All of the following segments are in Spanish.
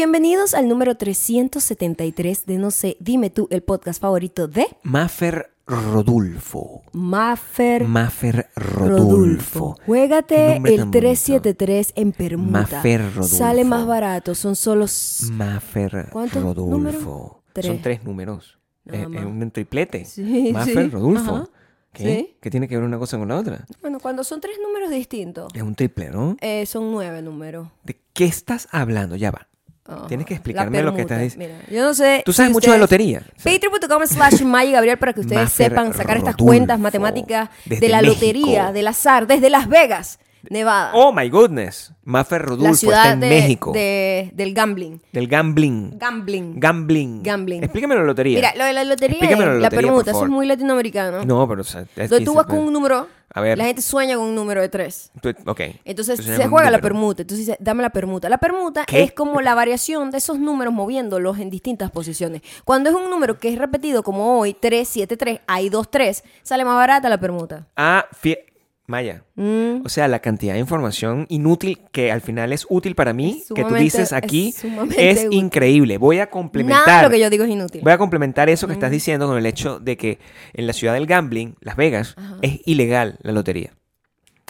Bienvenidos al número 373 de No sé, dime tú, el podcast favorito de Maffer Rodulfo. Maffer Maffer Rodulfo. Juégate el tan bonito. 373 en permuta. Maffer Rodulfo. Sale más barato, son solo... Maffer ¿Cuántos Rodulfo. Tres. Son tres números. Es, más. es un triplete. Sí, Maffer sí. Rodulfo. Ajá. ¿Qué? Sí. ¿Qué tiene que ver una cosa con la otra? Bueno, cuando son tres números distintos, Es un triple, ¿no? eh, son nueve números. ¿De qué estás hablando? Ya va. Ajá. Tienes que La explicarme lo que estás diciendo. Mira, yo no sé. Tú sabes si mucho de ustedes- lotería. Patreon.com slash Maya Gabriel para que ustedes sepan sacar estas cuentas matemáticas de la México. lotería, del azar, desde Las Vegas, Nevada. Oh my goodness. Maffer Rodulfo la ciudad está en de- México. de- del gambling. Del gambling. Gambling. Gambling. Gambling. Explícame la lotería. Mira, lo de la lotería, es la la, lotería, por permuta, eso es muy latinoamericano. No, pero... o sea, es- Donde tú vas con un número, A ver. la gente sueña con un número de tres. Tú- Ok. Entonces Tú se juega la permuta. Entonces dice, dame la permuta. La permuta ¿Qué? es como la variación de esos números moviéndolos en distintas posiciones. Cuando es un número que es repetido, como hoy, 3, 7, 3, hay 2, 3, sale más barata la permuta. Ah, fie- Maya. Mm. O sea, la cantidad de información inútil que al final es útil para mí, que tú dices aquí, es increíble. Voy a complementar. Nada de lo que yo digo es inútil. Voy a complementar eso que estás diciendo con el hecho de que en la ciudad del gambling, Las Vegas, es ilegal la lotería.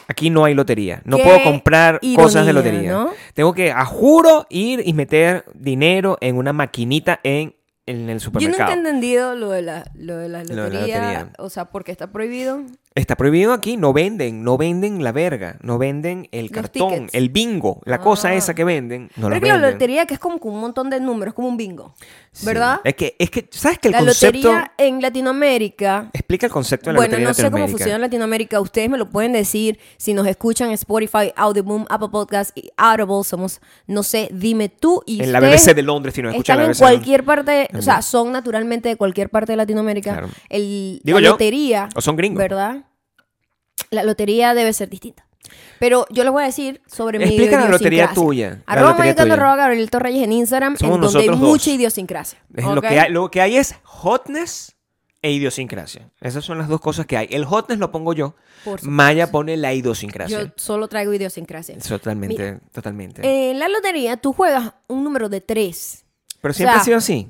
Aquí no hay lotería. No Qué puedo comprar cosas de lotería. ¿no? Tengo que, a juro, ir y meter dinero en una maquinita en, en el Yo nunca supermercado. he entendido lo de la, lo de la Lo de la lotería. O sea, porque está prohibido. Está prohibido aquí, no venden, no venden la verga, no venden el Los cartón, tickets. el bingo, la cosa Ah. esa que venden, no Pero la es que la venden. lotería que es como un montón de números, como un bingo. Sí. ¿Verdad? Es que, es que, ¿sabes que el la concepto... lotería en Latinoamérica Explica el concepto de la Bueno, lotería no en sé cómo Latinoamérica. funciona en Latinoamérica. Ustedes me lo pueden decir si nos escuchan en Spotify, Audioboom, Apple Podcast y Audible. Somos, no sé, dime tú. Y En la BBC de Londres, si no escuchan Están la en cualquier parte, o sea, son naturalmente de cualquier parte de Latinoamérica. Claro. El, Digo la yo, lotería. o son gringos. ¿Verdad? La lotería debe ser distinta. Pero yo les voy a decir sobre mi Explica la lotería tuya, la Arroba lotería tuya. arroba Gabriel Torreyes en Instagram, Somos en donde hay dos. mucha idiosincrasia. Es lo, que hay, lo que hay es hotness e idiosincrasia. Esas son las dos cosas que hay. El hotness lo pongo yo. Maya pone la idiosincrasia. Yo solo traigo idiosincrasia. Totalmente, totalmente. En la lotería tú juegas un número de tres. pero siempre sea, ha sido así.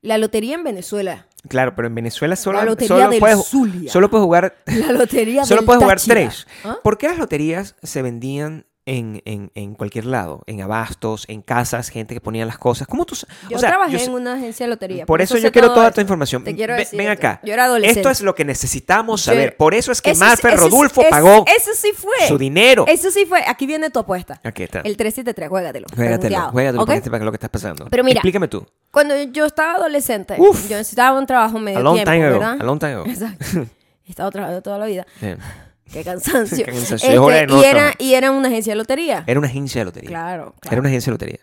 La lotería en Venezuela. Claro, pero en Venezuela solo, La lotería solo, del puedes, Zulia. solo puedes jugar La lotería Solo del puedes jugar Táchira. tres. ¿Ah? ¿Por qué las loterías se vendían en, en, en cualquier lado? En abastos, en casas, gente que ponía las cosas. ¿Cómo tú Yo o sea, trabajé yo en una agencia de lotería. Por eso yo quiero toda tu información. Te quiero decir Ven acá. Yo era adolescente. Esto es lo que necesitamos Yo- saber. Por eso es que Eso Marfer eso Rodulfo pagó Eso sí fue. su dinero. Eso sí fue. Aquí viene tu apuesta. Aquí está. El 373, juégatelo. Juégatelo, juégatelo ¿ok? para que lo que estás pasando. Pero mira, Explícame tú. Cuando yo estaba adolescente, Uf. yo necesitaba un trabajo medio A long tiempo, time ago. ¿verdad? A long time ago. Exacto. He estado trabajando toda la vida. Bien. Qué cansancio. Qué cansancio. Es hora de Este, no y, era, y era una agencia de lotería. Era una agencia de lotería. Claro, claro. Era una agencia de lotería.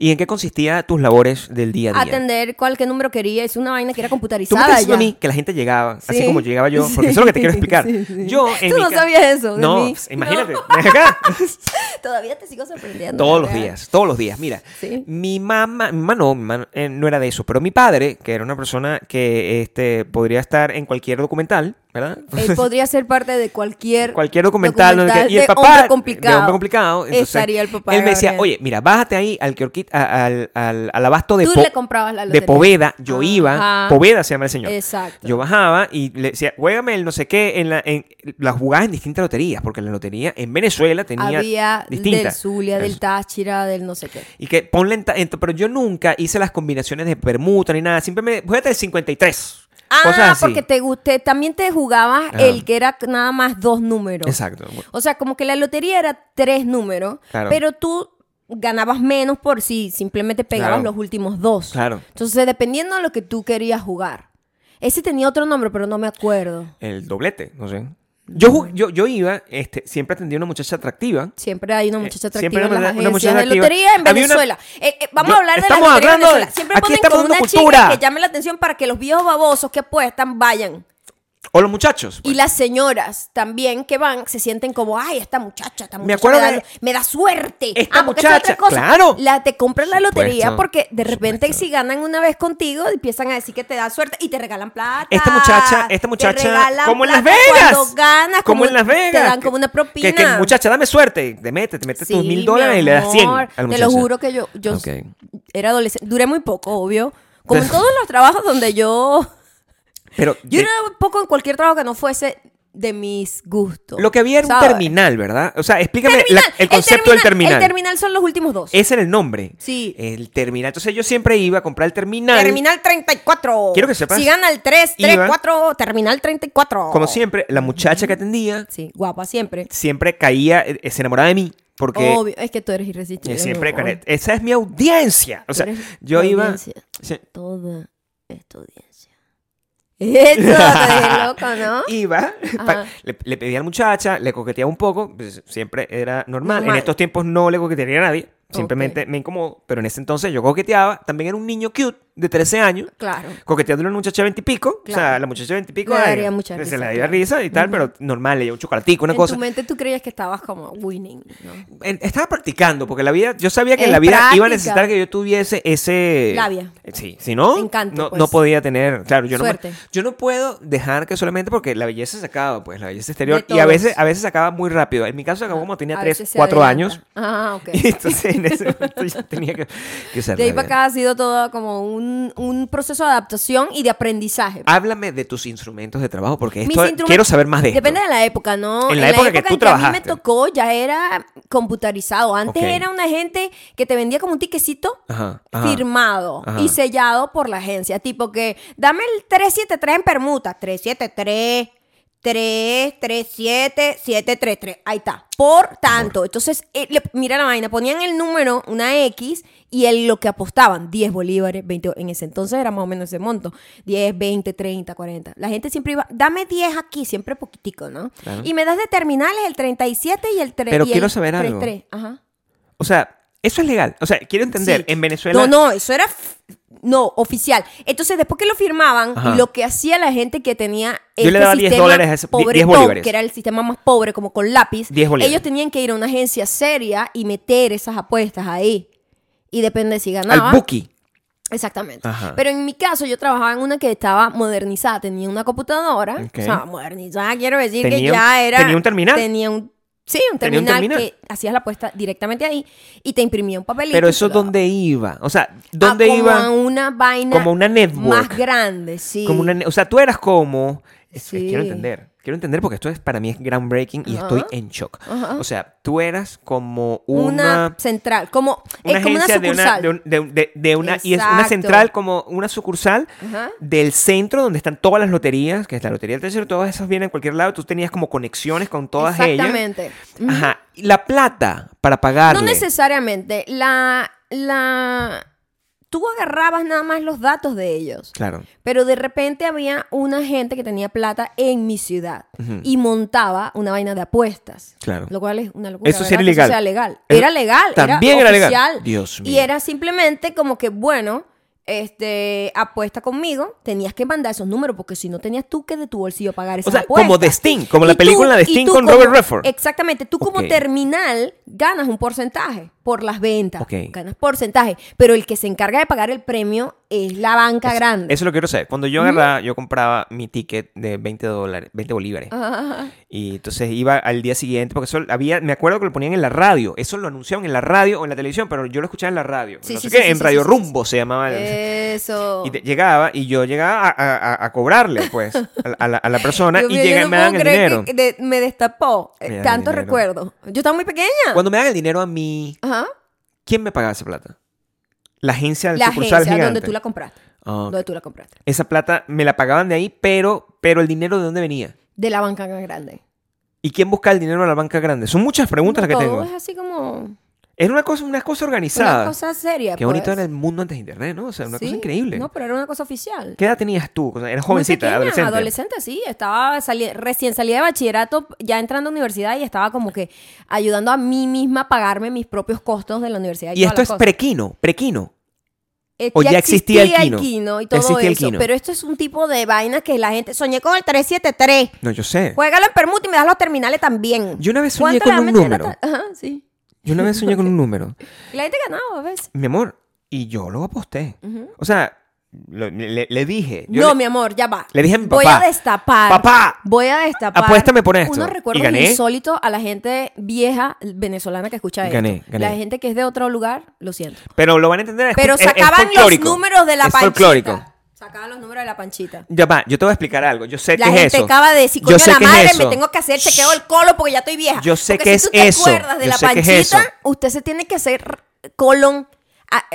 ¿Y en qué consistía tus labores del día a día? Atender cualquier número quería. Es una vaina que era Tú me computarizada estás a mí que la gente llegaba, así Sí. como llegaba yo, porque eso es lo que te quiero explicar. Sí, sí. Yo en Tú no sabías eso de No, mí. pues, imagínate, ven acá. Todavía te sigo sorprendiendo. todos los días, todos los días. Mira, Sí. mi mamá, mi mamá no, mi mamá, eh, no era de eso, pero mi padre, que era una persona que este, podría estar en cualquier documental, ¿verdad? Él podría ser parte de cualquier cualquier documental, no y el de papá hombre de complicado. hombre complicado entonces, Estaría el papá él de me decía oye mira bájate ahí al a- al, al, al abasto de Tú Po- le comprabas la de. Poveda yo Ajá. iba Poveda se llama el señor Exacto. yo bajaba y le decía juégame el no sé qué en la en las jugabas en distintas loterías porque la lotería en Venezuela tenía Había del distintas Zulia, del. Táchira, del no sé qué. y que ponle en pero yo nunca hice las combinaciones de permuta ni nada siempre me juégate el 53 Ah, cosas así porque te guste, también te jugabas Ajá. el que era nada más dos números. exacto O sea, como que la lotería era tres números, Claro. pero tú ganabas menos por si simplemente pegabas Claro. los últimos dos. Claro. Entonces, dependiendo de lo que tú querías jugar. Ese tenía otro nombre, pero no me acuerdo. el doblete no sé yo, yo, yo iba, este, siempre atendía a una muchacha atractiva. Siempre hay una muchacha Eh, siempre atractiva en una- las una agencias muchacha de atractiva. lotería en Había una- Venezuela. Eh, eh, vamos Yo- a hablar de la estamos lotería en hablando de- Venezuela. Siempre aquí ponen estamos como una cultura. chica que llame la atención para que los viejos babosos que apuestan vayan. O los muchachos. Y las señoras también que van se sienten como, ay, esta muchacha, esta muchacha me, acuerdo da, de- me da suerte. Esta Ah, es otra muchacha, cosa. claro. La, te compran la lotería supuesto, porque de repente supuesto. si ganan una vez contigo empiezan a decir que te da suerte y te regalan plata. Esta muchacha, esta muchacha, como en Las Vegas. Cuando ganas, como, en Las Vegas. Te dan como una propina. Que, que, muchacha, dame suerte. Te metes, te metes tus Sí, mil mi dólares y le das 100 amor. a la Te lo juro que yo, yo Ok. era adolescente. Duré muy poco, obvio. Como en todos los trabajos donde yo... Pero Yo de- duré poco en cualquier trabajo que no fuese de mis gustos. lo que había era un terminal, ¿verdad? O sea, explícame la- Terminal, el concepto del terminal. El terminal son los últimos dos. Ese era el nombre. Sí. El terminal. Entonces yo siempre iba a comprar el terminal. Terminal 34. Quiero que sepas, Si gana el 3, 3, iba- 4, terminal 34. Como siempre, la muchacha que atendía Sí, guapa siempre. siempre caía, eh, se enamoraba de mí. Porque Obvio, es que tú eres irresistible. eh, siempre, esa es mi audiencia. O sea, yo iba. Toda esta audiencia. Eso, loco, ¿no? Iba, pa- le, le pedía a la muchacha, le coqueteaba un poco, pues, siempre era normal. Normal. En estos tiempos no le coquetearía a nadie, simplemente me incomodó. Pero en ese entonces yo coqueteaba, también era un niño cute de 13 años, Claro. coqueteándole a una muchacha de 20 y pico. O sea, la muchacha de 20 y pico Le ay, se le daría risa y tal, pero normal, le dio un chocolatico, una en cosa. tu mente tú creías que estabas como winning, ¿no? En- Estaba practicando, porque la vida, yo sabía que en la vida iba a necesitar que yo tuviese ese... Labia. Eh, Sí, si no, Encanto, no, pues. no podía tener, claro, yo no, yo puedo dejar que solamente porque la belleza se acaba, pues, la belleza exterior, y a veces, a veces se acaba muy rápido. En mi caso se acabó como tenía A 3, veces se 4 adelanta. años, Ah, ok. y entonces en ese momento yo tenía que, que ser De ahí para acá ha sido todo como un, un proceso de adaptación y de aprendizaje. Háblame de tus instrumentos de trabajo, porque esto, quiero saber más de esto. Depende de la época, ¿no? En la época que tú en a mí trabajaste. me tocó ya era computarizado. Antes era una gente que te vendía como un tiquecito Ajá, ajá. firmado Ajá. y sellado por la agencia. Tipo que dame el 373 en permuta. 373. 3, 3, 7, 7, 3, 3. Ahí está. Por tanto. Entonces, eh, le- mira la vaina. Ponían el número, una X, y el, lo que apostaban, 10 bolívares, 20. En ese entonces era más o menos ese monto. 10, 20, 30, 40. La gente siempre iba, dame 10 aquí, siempre poquitico, ¿no? Claro. Y me das de terminales el 37 y el 3. Pero y quiero el saber algo. 33. Ajá. O sea, eso es legal. O sea, quiero entender, Sí. en Venezuela... No, no, eso era no oficial. Entonces, después que lo firmaban, Ajá. lo que hacía la gente que tenía Yo este le daba 10 sistema dólares a ese- 10 pobretón, bolívares. que era el sistema más pobre, como con lápiz, 10 bolívares. ellos tenían que ir a una agencia seria y meter esas apuestas ahí. Y depende si ganaba. Al Buki. Exactamente. Ajá. Pero en mi caso, yo trabajaba en una que estaba modernizada. Tenía una computadora. Ok. O sea, modernizada quiero decir que Tenía ya era. tenía un terminal. Tenía un. Sí, un terminal, que hacías la apuesta directamente ahí y te imprimía un papelito. Pero eso dónde iba? O sea, Ah, ¿dónde como iba? a una vaina. Como una network. Más grande, sí. Como una o sea, tú eras como... es- quiero entender. Quiero entender porque esto es para mí es groundbreaking y estoy en shock. O sea, tú eras como una, una... central. Como, Una como una agencia de una, sucursal. de, un- de un- de- de una y es una central como una sucursal del centro donde están todas las loterías, que es la lotería del tercero, todas esas vienen en cualquier lado, tú tenías como conexiones con todas ellas. Exactamente. Ajá. La plata para pagarle. No necesariamente. La, la. Tú agarrabas nada más los datos de ellos. Claro. Pero de repente había una gente que tenía plata en mi ciudad y montaba una vaina de apuestas. Claro. Lo cual es una locura. Eso sí era ilegal. sea legal. Eso Era legal. también era, era legal. Dios mío. Y era simplemente como que, bueno, este, apuesta conmigo, tenías que mandar esos números porque si no tenías tú que de tu bolsillo pagar esas sea, apuestas. como de Sting, como la película de y Sting tú con como- Robert Redford. Exactamente. Tú como terminal ganas un porcentaje por las ventas. Ok. Ganas porcentaje. Pero el que se encarga de pagar el premio es la banca grande. Eso lo quiero saber. Cuando yo agarraba, yo compraba mi ticket de 20 dólares, 20 bolívares. Ajá. Y entonces iba al día siguiente, porque eso había, me acuerdo que lo ponían en la radio. Eso lo anunciaban en la radio o en la televisión, pero yo lo escuchaba en la radio. Sí, no sí, sé qué, sí, en Radio Rumbo se llamaba. Eso. Y te- llegaba y yo llegaba a, a- cobrarle, pues, a, a la, a la persona y yo no me dan el dinero. de- me destapó eh, Me tanto recuerdo. Yo estaba muy pequeña. Cuando me dan el dinero a mí, Ajá. ¿quién me pagaba esa plata? La agencia del La sucursal agencia gigante. donde tú la compraste. Ah. Donde tú la compraste. Esa plata me la pagaban de ahí, pero, pero el dinero de dónde venía. De la banca grande. ¿Y quién busca el dinero a la banca grande? Son muchas preguntas las que Todo tengo. es así como Es una cosa, una cosa organizada. una cosa seria. Qué bonito pues. era el mundo antes de internet, ¿no? O sea, una cosa increíble. No, pero era una cosa oficial. ¿Qué edad tenías tú? O sea, eras jovencita, pequeña, adolescente. Adolescente, sí. Estaba sali- recién salida de bachillerato, ya entrando a universidad y estaba como que ayudando a mí misma a pagarme mis propios costos de la universidad. Y, Y esto es prequino, prequino. Eh, o ya existía el Kino. y Ya todo existía el eso. Kino. Pero esto es un tipo de vaina que la gente soñé con el 373. No, yo sé. Juégalo en permuta y me das los terminales también. Yo una vez soñé ¿Cuánto con un número. Ajá, sí. Yo una vez soñé con un número. Y la gente ganaba a veces. Mi amor, y yo lo aposté. O sea, lo- le, le dije. yo no, le- mi amor, ya va. le dije a mi Voy papá, a destapar. "Papá, Voy a destapar. apuéstame por esto". Unos Y recuerdos gané. insólitos a la gente vieja venezolana que escucha Y esto. gané, gané. La gente que es de otro lugar, lo siento. Pero lo van a entender. es Pero fol- es- es sacaban los números de la Es panchita. folclórico. Sacaban los números de la panchita. Ya va, yo te voy a explicar algo. Yo sé La que es gente eso. acaba de decir, coño, la madre, me tengo que hacer chequeo del colo porque ya estoy vieja. Yo sé Porque que si es tú te eso. acuerdas de Yo la panchita, usted se tiene que hacer colon,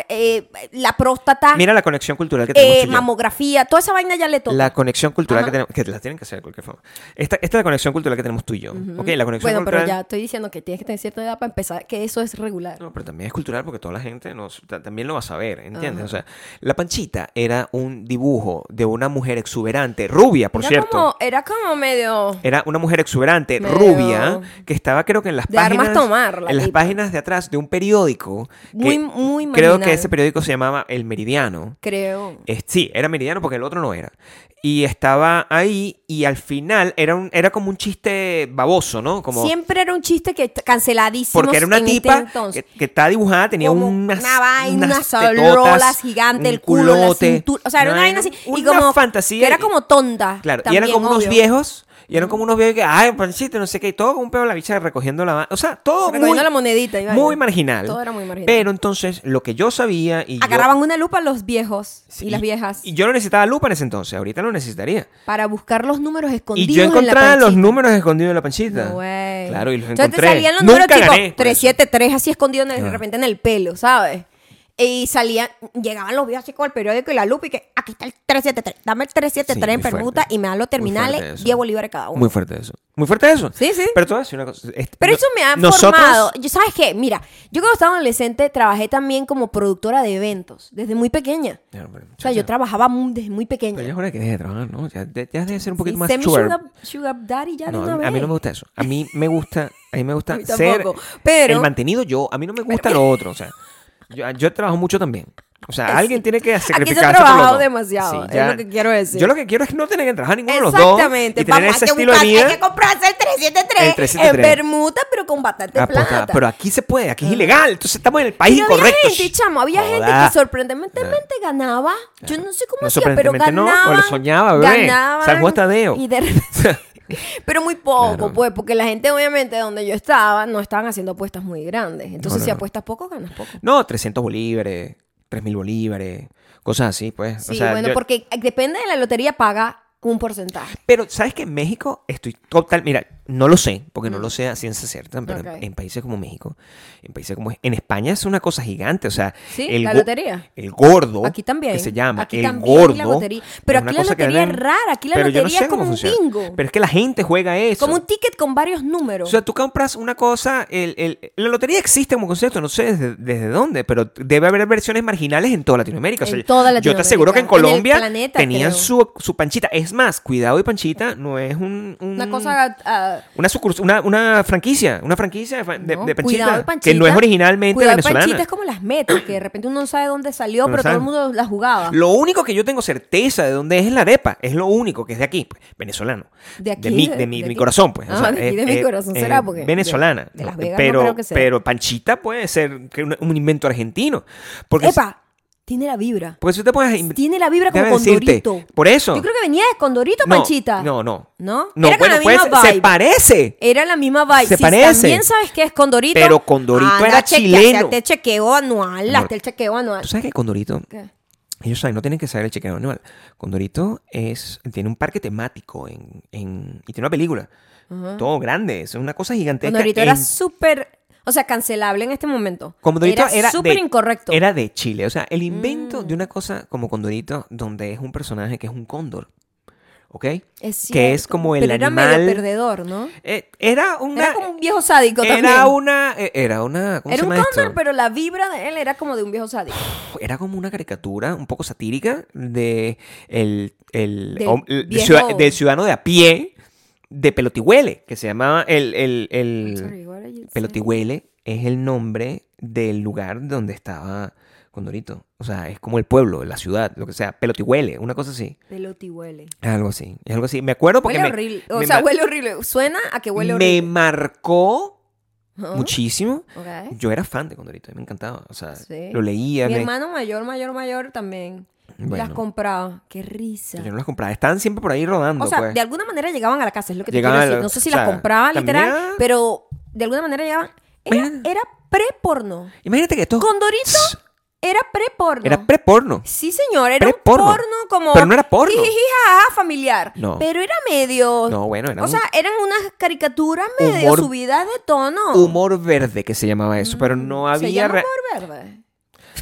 eh, la próstata, Mira la conexión cultural que tenemos eh, mamografía, toda esa vaina ya le toca. La conexión cultural Ajá. que tenemos, que la tienen que hacer de cualquier forma. Esta, esta es la conexión cultural que tenemos tú y yo. ¿ok? La conexión Bueno, pero cultural. ya estoy diciendo que tienes que tener cierta edad para empezar, que eso es regular. No, pero también es cultural porque toda la gente nos, ta- también lo va a saber, ¿entiendes? O sea, la panchita era un dibujo de una mujer exuberante, rubia, por era cierto. Como, era como medio... Era una mujer exuberante, Medio- rubia, que estaba creo que en las De armas páginas tomar, la en las páginas de atrás de un periódico. que Muy- muy Creo que ese periódico se llamaba El Meridiano. Creo. Es- sí, era Meridiano porque el otro no era. Y estaba ahí y al final era, un, era como un chiste baboso, ¿no? Como, Siempre era un chiste que canceladísimo. porque era una en este tipa entonces. que, que estaba dibujada, tenía Como unas, una vaina, unas sololas gigantes, un el culo, la culote, cintura. O sea, era una vaina así. Y una como. fantasía. Que era y- como tonta. Claro, y también, eran como unos obvio. viejos, y eran como unos viejos que, ay, panchito, no sé qué, y todo como un pedo la bicha recogiendo la. O sea, todo Recogiendo muy, la monedita. muy marginal. Todo era muy marginal. Pero entonces, lo que yo sabía y yo- Agarraban una lupa los viejos Sí, y las viejas Y yo no necesitaba lupa en ese entonces, ahorita lo necesitaría. para buscar los números escondidos. Y yo en la encontraba los números escondidos en la panchita. No, güey. Claro, y los Entonces encontré. te salían los Nunca números gané tipo por eso. 373 así escondidos de repente en el pelo, ¿sabes? Y salían, llegaban los viejos así con el periódico y la lupa y que aquí está el 373, dame el 373 Sí, en permuta y me dan los terminales, eso. 10 bolívares cada uno. Muy fuerte eso. Muy fuerte eso. Sí, sí. Pero te voy a decir una cosa. Pero no- eso me ha nosotros- formado. Yo, ¿Sabes qué? Mira, yo cuando estaba adolescente trabajé también como productora de eventos, desde muy pequeña. Ya, pero, O sea, yo trabajaba muy- desde muy pequeña. Pero ya es hora que deje de trabajar, ¿no? Ya, ya, ya debe ser un poquito Sí, más sugar. sugar, sugar daddy ya de No, una a mí- a mí vez. no me gusta eso. A mí me gusta, a mí me gusta A mí ser pero- el mantenido yo. A mí no me gusta lo otro. O sea, yo, yo trabajo mucho también. O sea, Es- alguien tiene que aquí se ha sacrificarse por lo trabajado demasiado, es lo que quiero decir. Yo lo que quiero es no tener que trabajar ninguno de los dos. Exactamente. Y tener Vamos, ese hay que estilo de buscar- vida. Hay que comprarse el 373, El 373. en permuta, pero con bastante Ah, pues, ah, plata. pero aquí se puede, aquí es ilegal. Entonces estamos en el país Pero había incorrecto. gente, chamo, había gente que sorprendentemente ganaba. Yo no sé cómo No, hacía, pero sorprendentemente no, o lo soñaba, bebé. Ganaban, San Juan Tadeo. Y de repente- pero muy poco, Claro. pues, porque la gente, obviamente, donde yo estaba, no estaban haciendo apuestas muy grandes. Entonces, No, no, si apuestas poco, ganas poco. No, 300 bolívares, 3000 bolívares, cosas así, pues. Sí, o sea, bueno, yo- porque depende de la lotería, paga un porcentaje. Pero, ¿sabes que en México estoy total... Mira, no lo sé, porque no lo sé a ciencia cierta, pero en- Mm. Países como México, en países como... En España es una cosa gigante, o sea... Sí, el la lotería. El gordo, Aquí también. que se llama Aquí el también gordo... la lotería. Pero aquí la lotería es rara. Aquí la yo no lotería sé es como un bingo. Pero es que la gente juega eso. Como un ticket con varios números. O sea, tú compras una cosa, el, el- la lotería existe como concepto, no sé desde, desde dónde, pero debe haber versiones marginales en toda Latinoamérica. O sea, En toda Yo te aseguro que en Latinoamérica, Colombia planeta, tenían creo. su, su panchita. Es más, cuidado y panchita no es un... un- Una cosa... Una, una, una franquicia, una franquicia de, no, de cuidado panchita, que no es originalmente Cuidado venezolana. Panchita es como las metas, que de repente uno no sabe dónde salió, Pero todo el mundo la jugaba. Lo único que yo tengo certeza de dónde es la arepa, es lo único que es de aquí, pues, venezolano. De aquí, mi, de- de mi, de mi corazón, pues. o Ah, sea, de aquí, es- de mi corazón será, porque venezolana. de Las Vegas no pero, creo que sea. pero Panchita puede ser un, un invento argentino. Porque, Epa, tiene la vibra. porque si te inventar. Tiene la vibra como decirte, Condorito. Por eso. Yo creo que venía de Condorito, no, Panchita. No, no. ¿No? No, Era bueno, la pues, misma se parece. Era la misma vibe. Se parece. También sabes que es Condorito. Pero Condorito anda, era chileno. Hazte el chequeo anual. Hazte el chequeo anual. ¿Tú sabes que Condorito ¿Qué? Ellos saben, no tienen que saber el chequeo anual. Condorito es, tiene un parque temático en, en- y tiene una película. Todo grande, es una cosa gigantesca. Condorito era súper. O sea, cancelable en este momento. Condorito era era, súper incorrecto. Mm. Era de Chile. O sea, el invento de una cosa como Condorito, donde es un personaje que es un cóndor. ¿Ok? Es que es como el Pero era animal. medio perdedor, ¿no? Eh, era una. Era como un viejo sádico era también. una. eh, Era una. ¿cómo Era se un llama cóndor, esto? pero la vibra de él era como de un viejo sádico. Era como una caricatura un poco satírica de el, el, Del hom- el viejo- ciudad- del ciudadano de a pie de Pelotihuele, que se llamaba el, el, el- Sorry? Pelotihuele es el nombre del lugar donde estaba Condorito. O sea, es como el pueblo, la ciudad, lo que sea. Pelotihuele, una cosa así. Peloti huele. Es algo así. Es algo así. Me acuerdo porque Huele me, horrible. O me sea, huele horrible. Suena a que huele me horrible. marcó Ajá. muchísimo. Ok. Yo era fan de Condorito, me encantaba. O sea, Sí. lo leía. Mi me- hermano mayor, mayor, mayor también. Bueno. las compraba. Qué risa. Yo no las compraba. Estaban siempre por ahí rodando, O sea, pues. de alguna manera llegaban a la casa, es lo que te Llegaban quiero a decir. la- No sé si o sea, las compraba literal, era- pero de alguna manera llegaban. Era, era pre-porno. Imagínate que esto Condorito era pre-porno. era pre-porno. Sí, señor, era un porno como. Pero no era porno. jijiji, jajaja, familiar. No. Pero era medio. No, bueno, era O un sea, eran unas caricaturas medio Humor- subidas de tono. humor verde que se llamaba eso, pero no Mm, Se había llama re- humor verde.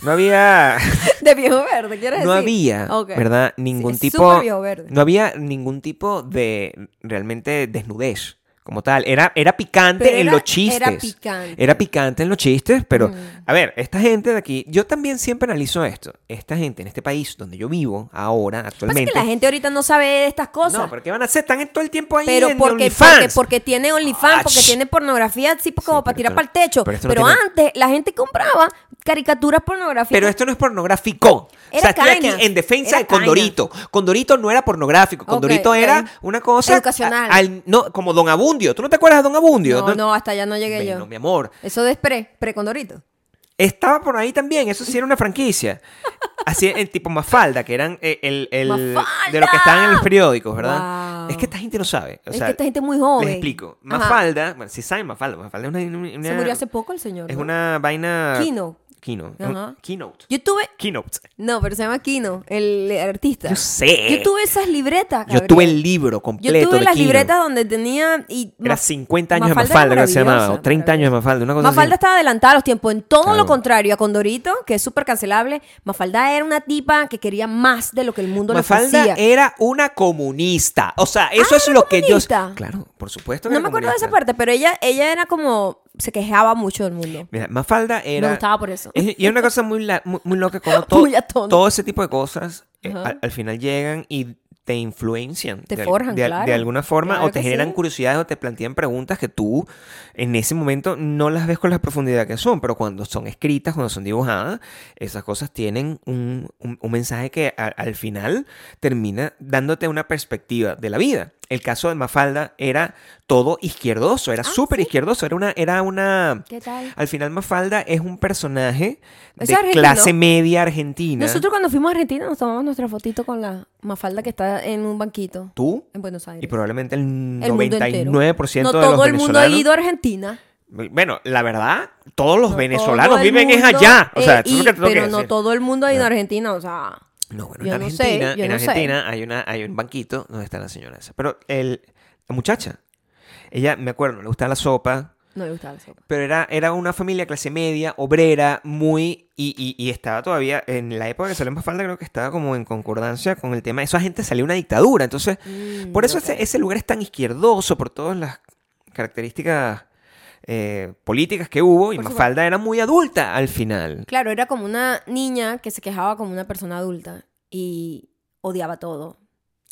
No había De viejo verde, ¿quieres no decir? había, Ok. ¿verdad? Ningún es tipo viejo verde. no había ningún tipo de realmente desnudez como tal. Era era picante Pero en era- los chistes. era picante. Era picante en los chistes, pero Mm. a ver, esta gente de aquí, yo también siempre analizo esto. Esta gente en este país donde yo vivo ahora actualmente que la gente ahorita no sabe de estas cosas. No, pero ¿qué van a hacer? Están todo el tiempo ahí Pero en porque, OnlyFans. porque tiene OnlyFans, Ah, porque tiene pornografía así como Sí, para tirar para el techo. pero tiene- antes la gente compraba caricaturas pornográficas. Pero esto no es pornográfico. o Era sea, estoy caña. aquí en defensa Era de Condorito. Condorito no era pornográfico. Condorito era una cosa. Educacional. a- al- no, como Don Abundio. ¿Tú no te acuerdas de Don Abundio? no, no, hasta allá no llegué Bueno, yo. mi amor. Eso de pre, pre-condorito. Estaba por ahí también. Eso sí era una franquicia. Así en tipo Mafalda, que eran eh, el, el- de lo que estaban en los periódicos, ¿verdad? Wow. Es que esta gente no sabe. O es que esta gente es muy joven. Les explico. Ajá. Mafalda, bueno, si saben Mafalda, Mafalda es una, una- Se murió hace poco el señor. Es ¿no? una vaina. Kino. Kino. Ajá. Keynote. Yo tuve. Keynote. No, pero se llama Kino, el artista. Yo sé. Yo tuve esas libretas. Yo tuve el libro completo Yo tuve de las Kino. libretas donde tenía. Y Era Maf- 50 años de Mafalda Mafalda, era creo que se llamaba. O maravillosa, 30 años de Mafalda, una cosa Mafalda así. estaba adelantada a los tiempos. En todo Claro. lo contrario a Condorito, que es súper cancelable, Mafalda era una tipa que quería más de lo que el mundo Mafalda le ofrecía. era una comunista. O sea, eso Ah, es ¿era lo que yo. Claro, por supuesto. que No me acuerdo de esa parte, pero ella, ella era como. Se quejaba mucho del mundo. Mira, Mafalda era. Me gustaba por eso. Es- y es una cosa muy, la- muy, muy loca como todo, todo ese tipo de cosas eh, al, al final llegan y te influencian. Te de, forjan, de- claro. de alguna forma Claro o te generan sí. curiosidades o te plantean preguntas que tú en ese momento no las ves con la profundidad que son, pero cuando son escritas, cuando son dibujadas, esas cosas tienen un, un- un mensaje que a- al final termina dándote una perspectiva de la vida. El caso de Mafalda era todo izquierdoso, era Ah, súper ¿sí? izquierdoso, era una, era una, ¿Qué tal? al final Mafalda es un personaje de clase media argentina. Nosotros cuando fuimos a Argentina nos tomamos nuestra fotito con la Mafalda que está en un banquito Tú en Buenos Aires. y probablemente el El mundo entero. 99% No de los todo el mundo ha venezolanos. ido a Argentina. Bueno, la verdad, todos los No venezolanos todo viven es allá. O sea, eh, eso es lo y- que te pero no decir. todo el mundo ha ido a. Argentina, o sea, No, bueno, Yo en no sé, Argentina, yo en no sé. Argentina hay, una, hay un banquito donde está la señora esa. Pero el, la muchacha, ella, me acuerdo, le gustaba la sopa, no le gustaba la sopa. pero era, era una familia clase media, obrera, muy... Y, y- y estaba todavía, en la época que salió en Mafalda, creo que estaba como en concordancia con el tema. Esa gente salió una dictadura. Entonces, Mm, por eso ese, ese lugar es tan izquierdoso, por todas las características eh, políticas que hubo. Y Mafalda era muy adulta al final. Claro, era como una niña que se quejaba como una persona adulta y odiaba todo.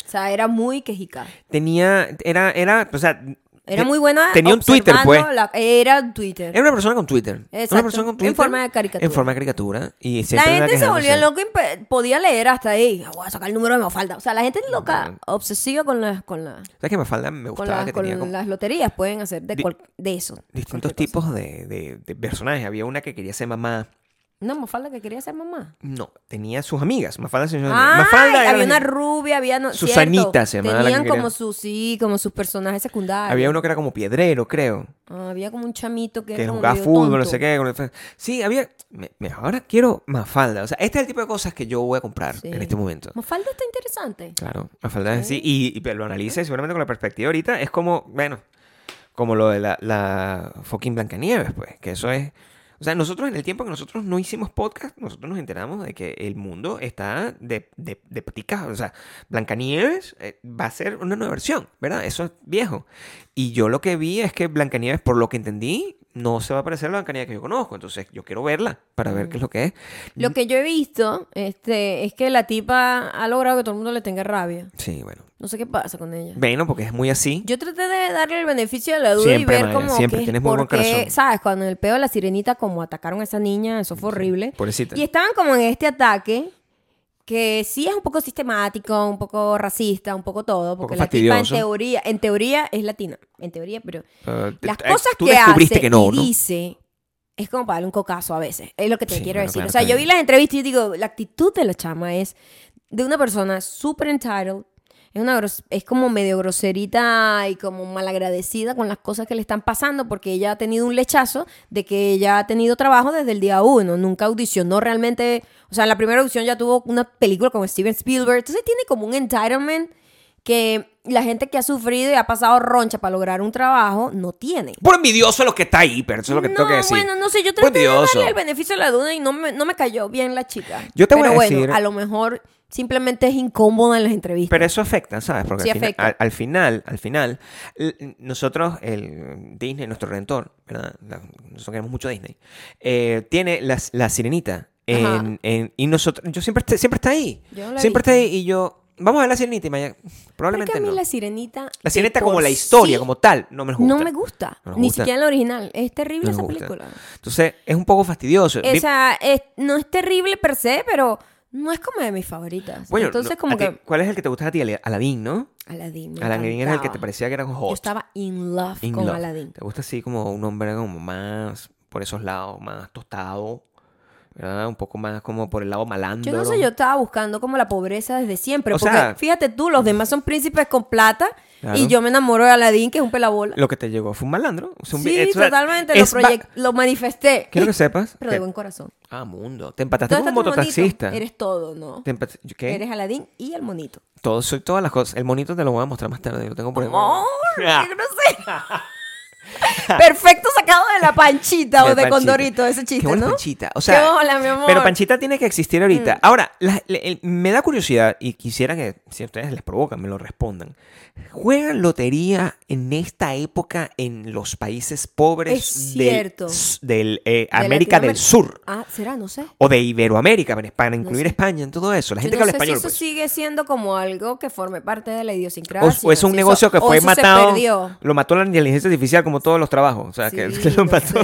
O sea, era muy quejica. Tenía, era, era, o sea, Era te- muy buena. tenía un Twitter, pues. la- era Twitter. Era una persona con Twitter. Exacto, Una persona con en Twitter. forma de caricatura. En forma de caricatura. Y La gente se volvía loca y podía leer hasta ahí. "Ah, Voy a sacar el número de Mafalda. O sea, la gente es loca, obsesiva con las con la, ¿Sabes que Mafalda me con, gustaba que con tenía como las loterías. Pueden hacer de, Di- cual- de eso. distintos tipos de, de- de personajes? Había una que quería ser mamá. Una Mafalda que quería ser mamá. No, tenía sus amigas. Mafalda se Ah, Mafalda era había una rubia, había no, Susanita cierto, se llamaba la que Tenían como sus sí, como sus personajes secundarios. Había uno que era como piedrero, creo. Ah, había como un chamito que, Que era jugaba fútbol, no sé qué. Sí, había... me- me- ahora quiero Mafalda. O sea, este es el tipo de cosas que yo voy a comprar Sí. en este momento. Mafalda está interesante. Claro, Mafalda es así. Y, y lo analice seguramente con la perspectiva ahorita. Es como, bueno, como lo de la, la fucking Blancanieves, pues. Que eso es... O sea, nosotros en el tiempo que nosotros no hicimos podcast, nosotros nos enteramos de que el mundo está de, de, de paticas. O sea, Blancanieves eh, va a ser una nueva versión, ¿verdad? Eso es viejo. Y yo lo que vi es que Blancanieves, por lo que entendí, no se va a parecer a la Blancanieves que yo conozco. Entonces, yo quiero verla para ver qué es lo que es. Lo que yo he visto este, es que la tipa ha logrado que todo el mundo le tenga rabia. Sí, bueno. No sé qué pasa con ella. Bueno, porque es muy así. Yo traté de darle el beneficio de la duda Siempre, y ver como siempre. que Tienes muy buen por qué, corazón. ¿sabes? Cuando en el pedo de la sirenita como atacaron a esa niña, eso fue horrible. Pobrecita. Y estaban como en este ataque que sí es un poco sistemático, un poco racista, un poco todo, porque poco la tipa en teoría, en teoría es latina, en teoría, pero Uh, las t- cosas tú que hace que no, y ¿no? dice es como para darle un cocazo a veces. Es lo que te Sí, quiero bueno, decir. claro, o sea, yo vi las entrevistas y digo, la actitud de la chama es de una persona súper entitled. Es, una gros- es como medio groserita y como malagradecida con las cosas que le están pasando porque ella ha tenido un lechazo de que ella ha tenido trabajo desde el día uno. Nunca audicionó realmente. O sea, en la primera audición ya tuvo una película con Steven Spielberg. Entonces tiene como un entitlement que la gente que ha sufrido y ha pasado roncha para lograr un trabajo no tiene. Por envidioso lo que está ahí, pero eso es lo que no, tengo que decir. bueno, no sé, yo traté de darle el beneficio de la duda y no me, no me cayó bien la chica. Yo te voy Pero a bueno, decir- a lo mejor simplemente es incómoda en las entrevistas. Pero eso afecta, ¿sabes? Porque Sí al, afecta. al- al final, al final, nosotros, el Disney, nuestro redentor, ¿verdad? Nosotros queremos mucho Disney, eh, tiene la, la sirenita. En, en- y nosotros, yo siempre, siempre está ahí. Yo no Siempre está ahí y yo, vamos a ver la sirenita y mañana, Porque probablemente a mí no. la sirenita. La sirenita como la historia, sí, como tal, no me gusta. No me gusta. No Ni gusta. siquiera en la original. Es terrible esa gusta. película. Entonces, es un poco fastidioso. Esa es- no es terrible per se, pero no es como de mis favoritas. bueno, Entonces, no, como ti- que. ¿cuál es el que te gusta a ti? Ala- Aladdin, ¿no? Aladdin. me Aladdin era el que te parecía que era Yo hot. estaba in love In con love. Aladdin. ¿Te gusta así como un hombre como más por esos lados, más tostado? ¿verdad? Un poco más como por el lado malandro. Yo no sé, yo estaba buscando como la pobreza desde siempre. O porque sea- fíjate tú, los demás son príncipes con plata Claro. y yo me enamoro de Aladdin, que es un pelabola. Lo que te llegó fue un malandro. sea, un Sí, totalmente, lo, es proyec- lo manifesté. Quiero que sepas. Pero que- de buen corazón. Ah, mundo. Te empataste con un mototaxista. Eres todo, ¿no? Te empat- ¿Qué? Eres Aladdin y el monito. Todo, soy todas las cosas. El monito te lo voy a mostrar más tarde. Lo tengo por ahí. ¡Amor! Ah. ¡Qué grosera! Perfecto sacado de la panchita o De de Panchita. Condorito, ese Qué chiste, buena ¿no? Panchita. O sea, Qué bola, mi amor. Mm. Pero Panchita tiene que existir ahorita. Ahora, la- le- me da curiosidad y quisiera que, si a ustedes les provocan, me lo respondan. ¿Juegan lotería en esta época en los países pobres Es del, del, eh, De América del. Sur? Ah, ¿será? No sé. O de Iberoamérica, para- incluir sé. España en todo eso. La Yo gente no que habla sé español. si eso pues. sigue siendo como algo que forme parte de la idiosincrasia. O, o es un si negocio eso- que fue matado. Lo mató la inteligencia artificial como todos los trabajos. O sea, que, Sí, que lo lo mató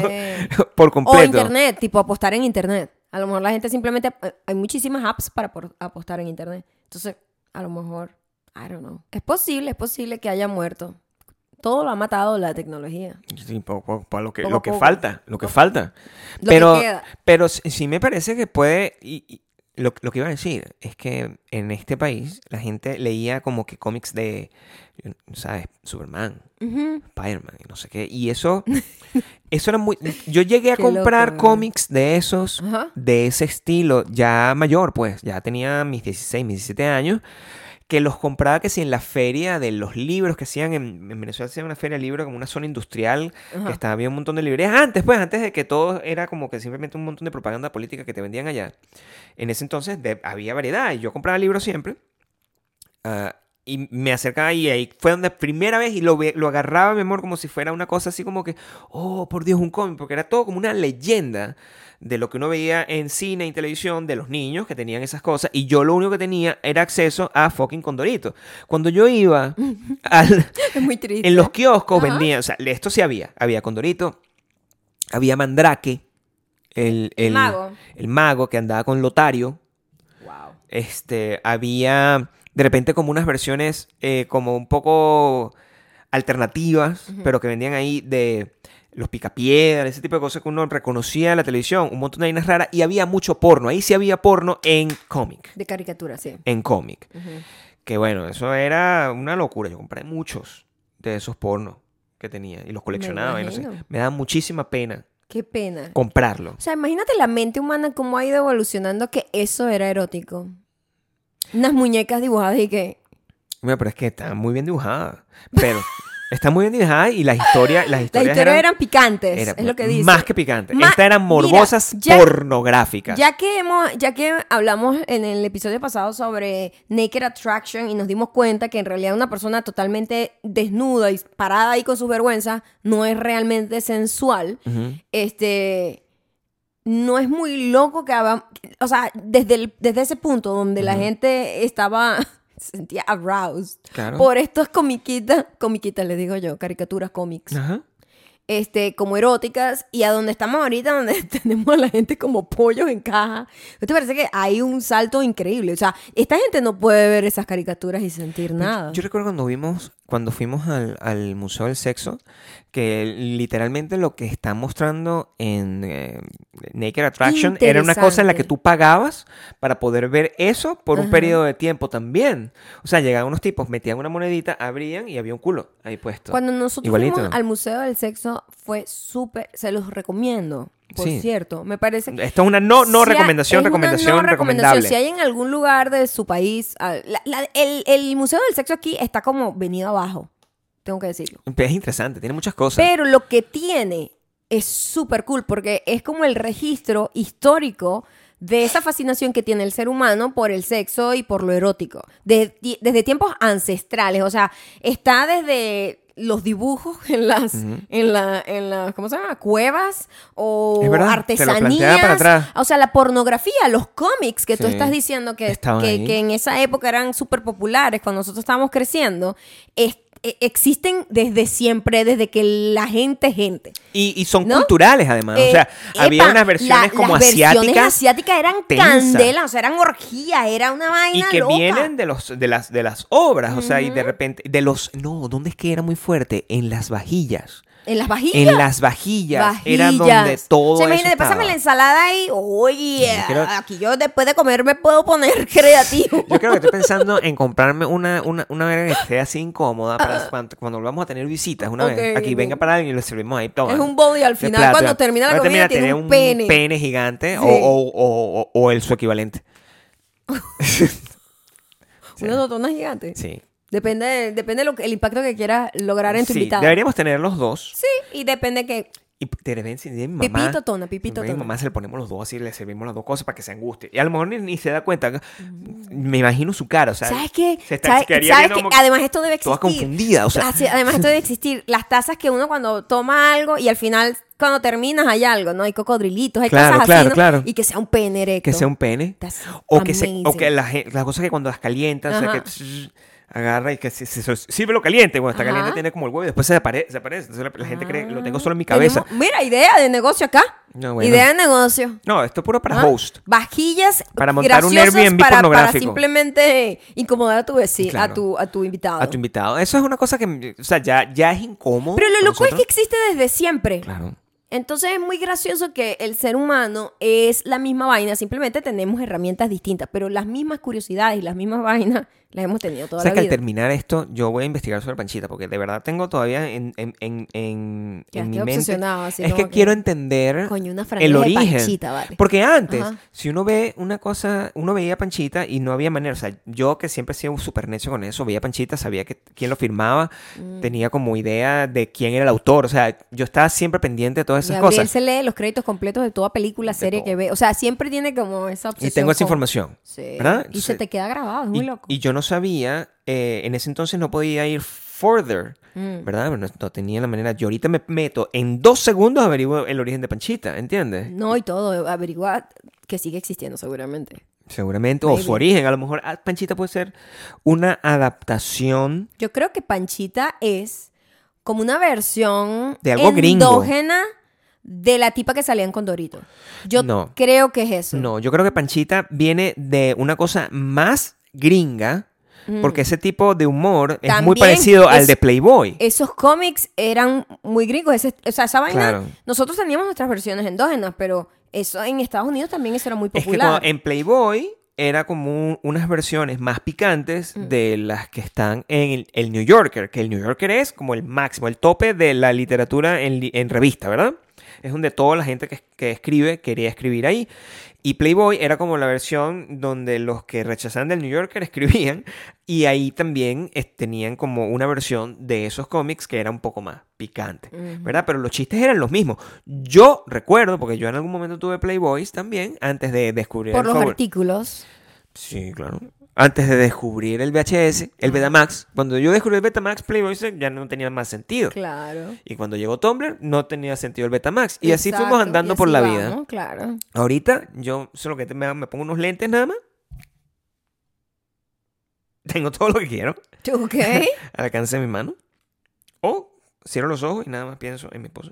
por O completo. internet, tipo apostar en internet. A lo mejor la gente simplemente... eh, Hay muchísimas apps para por- apostar en internet. Entonces, a lo mejor... I don't know. Es posible, es posible que haya muerto. Todo lo ha matado la tecnología. Sí, po- po- po- lo que, Poco lo que poco. falta, lo que falta. Lo pero, que pero sí sí me parece que puede. y- y lo, lo que iba a decir es que en este país la gente leía como que cómics de, ¿sabes? Superman, Ujú. Spider-Man no sé qué. Y eso, eso era muy. Yo llegué a Qué comprar cómics de esos, de ese estilo, ya mayor, pues. Ya tenía mis 16, mis 17 años. Que los compraba que si en la feria de los libros que hacían en, en Venezuela, hacían una feria de libros como una zona industrial Ajá. que estaba había un montón de librerías antes, pues, antes de que todo era como que simplemente un montón de propaganda política que te vendían allá. En ese entonces de- había variedad y yo compraba libros siempre. ah, y me acercaba y ahí fue donde primera vez y lo, lo agarraba, mi amor, como si fuera una cosa así como que, oh, por Dios, un cómic, porque era todo como una leyenda de lo que uno veía en cine y televisión de los niños que tenían esas cosas y yo lo único que tenía era acceso a fucking Condorito. Cuando yo iba al, Es muy triste. en los kioscos Ajá. vendían, o sea, esto sí había. Había Condorito, había Mandrake, el, el, mago. el mago que andaba con Lotario. Wow. Este, había de repente como unas versiones eh, como un poco alternativas, pero que vendían ahí de los picapiedras, ese tipo de cosas que uno reconocía en la televisión, un montón de vainas raras, y había mucho porno. Ahí sí había porno en cómic. De caricatura, sí. En cómic. Que bueno, eso era una locura. Yo compré muchos de esos pornos que tenía y los coleccionaba. y no sé. Me da muchísima pena Qué pena. comprarlo. O sea, imagínate la mente humana cómo ha ido evolucionando que eso era erótico. Unas muñecas dibujadas y que... Mira, pero es que está muy bien dibujada. Pero está muy bien dibujada y las historias, las Las historias historias eran, eran, picantes, era es lo que dice. más que picantes. Ma- Estas eran mira, morbosas ya- pornográficas. Ya que hemos, ya que hablamos en el episodio pasado sobre Naked Attraction y nos dimos cuenta que en realidad una persona totalmente desnuda y parada ahí con sus vergüenzas no es realmente sensual, este no es muy loco que haga, o sea, desde, el- desde ese punto donde la gente estaba se sentía aroused Claro. por estas comiquitas, comiquitas les digo yo, caricaturas cómics Ajá. este, como eróticas, y a donde estamos ahorita, donde tenemos a la gente como pollos en caja. ¿No te parece que hay un salto increíble? O sea, esta gente no puede ver esas caricaturas y sentir nada. Yo recuerdo cuando vimos, cuando fuimos al, al Museo del Sexo, que literalmente lo que está mostrando en eh, Naked Attraction era una cosa en la que tú pagabas para poder ver eso por un periodo de tiempo también. O sea, llegaban unos tipos, metían una monedita, abrían y había un culo ahí puesto. Cuando nosotros Igualito. fuimos al Museo del Sexo fue súper, se los recomiendo, por Sí. cierto. Me parece que Esto es una no, no Si recomendación, es una recomendación, recomendable. Si hay en algún lugar de su país, ah, la- la- el, el Museo del Sexo aquí está como venido abajo, tengo que decirlo. Es interesante, tiene muchas cosas. Pero lo que tiene es súper cool porque es como el registro histórico de esa fascinación que tiene el ser humano por el sexo y por lo erótico. De- ti- desde tiempos ancestrales. O sea, está desde los dibujos en las, en la, en las, ¿cómo se llama? Cuevas o verdad, artesanías. para atrás. O sea, la pornografía, los cómics que tú estás diciendo que, que, en esa época eran súper populares cuando nosotros estábamos creciendo, es- existen desde siempre, desde que la gente es gente. Y, y son ¿No? culturales además. o sea, Eh, había epa, unas versiones la- como las versiones asiáticas. asiáticas eran tensa. candela, o sea, eran orgías, era una y vaina que loca. vienen de los de las de las obras, o sea, y de repente de los no, ¿dónde es que era muy fuerte? En las vajillas. En las vajillas. En las vajillas, era donde Vajillas. todo eso imagínate, pásame la ensalada ahí. Oye, creo- aquí yo después de comer me puedo poner creativo. Yo creo que estoy pensando en comprarme una, una, una verga que esté así incómoda para cuando, cuando volvamos a tener visitas una Ah. Vez. Aquí venga para alguien y lo servimos ahí. Toma. Es un body al final, cuando termina la comida, termina, tiene un pene. pene gigante o, Sí. o, o, o- o el su equivalente. Una totona gigante. Sí. Depende, de- depende de lo el impacto que quieras lograr en tu Sí, invitado. deberíamos tener los dos. Sí, y depende que Y repente, de mi mamá. Pipí totona, pipí a mi mamá se le ponemos los dos así, le servimos las dos cosas para que se angustie. Y a lo mejor ni, ni se da cuenta. Me imagino su cara, o sea. ¿Sabes qué? Se está, ¿Sabes, como que Además, esto debe existir. toda confundida, o sea. Además, esto debe existir. Las tazas que uno cuando toma algo y al final, cuando terminas, hay algo, ¿no? Hay cocodrilitos, hay Claro, cosas claro, así, ¿no? claro. Y que sea un pene erecto. que sea un pene. That's O que, se, o que la, gen- las cosas que cuando las calientas, o sea, que agarra y que se, se, se- sirve lo caliente. Cuando está Ajá. caliente tiene como el huevo y después se desaparece. se aparece. Entonces la, la gente cree que lo tengo solo en mi cabeza. Tenemos- mira, idea de negocio acá. No, bueno. Idea de negocio. No, esto es puro para ¿Ah? host. Vajillas Para montar un graciosas Airbnb para, para pornográfico. simplemente incomodar a tu vecino, Claro. a, tu, a tu invitado. A tu invitado. Eso es una cosa que, o sea, ya, ya es incómodo. Pero lo para loco es que nosotros. existe desde siempre. Claro. Entonces es muy gracioso que el ser humano es la misma vaina, simplemente tenemos herramientas distintas, pero las mismas curiosidades y las mismas vainas las hemos tenido toda O sea la que al terminar esto, yo voy a investigar sobre Panchita, porque de verdad tengo todavía en, en, en, en, Ya en mi mente. así es que, que- quiero entender Coño, una el de origen. Panchita, vale. Porque antes, Ajá. si uno ve una cosa, uno veía Panchita y no había manera. O sea, yo que siempre he sido súper necio con eso, veía Panchita, sabía que quién lo firmaba, Mm. tenía como idea de quién era el autor. O sea, yo estaba siempre pendiente de todas esas Gabriel cosas. se lee los créditos completos de toda película, serie todo. que ve. O sea, siempre tiene como esa obsesión. Y tengo esa con- información. Sí. ¿verdad? Y se Entonces- te queda grabado, es muy Y, loco. y yo no sabía, eh, en ese entonces no podía ir further, Mm. ¿verdad? No, no tenía la manera. Yo ahorita me meto, en dos segundos averiguo el origen de Panchita, ¿entiendes? No, y todo, averiguar que sigue existiendo seguramente. Seguramente, o su origen. A lo mejor ah, Panchita puede ser una adaptación Yo creo que Panchita es como una versión De algo gringo. endógena de la tipa que salía en Condorito. Yo No. creo que es eso. No, yo creo que Panchita viene de una cosa más gringa, porque ese tipo de humor es muy Mm. También parecido al es- de Playboy. Esos cómics eran muy gringos. Ese- o sea, esa vaina. Claro. Nosotros teníamos nuestras versiones endógenas, pero eso en Estados Unidos también eso era muy Es que popular. en Playboy era como un- unas versiones más picantes Mm. de las que están en el, el New Yorker, que el New Yorker es como el máximo, el tope de la literatura en, en revista, ¿verdad? Es donde toda la gente que, que escribe quería escribir ahí. Y Playboy era como la versión donde los que rechazaban del New Yorker escribían y ahí también tenían como una versión de esos cómics que era un poco más picante, ¿verdad? Pero los chistes eran los mismos. Yo recuerdo, porque yo en algún momento tuve Playboys también, antes de descubrir Por el los favor- artículos. Sí, claro. Antes de descubrir el VHS, el Betamax. Cuando yo descubrí el Betamax, Playboy ya no tenía más sentido. Claro. Y cuando llegó Tumblr, no tenía sentido el Betamax. Y así fuimos andando por la vida. Claro. Ahorita, yo solo que me, me pongo unos lentes nada más. Tengo todo lo que quiero Ok. al alcance de mi mano. O cierro los ojos y nada más pienso en mi esposa.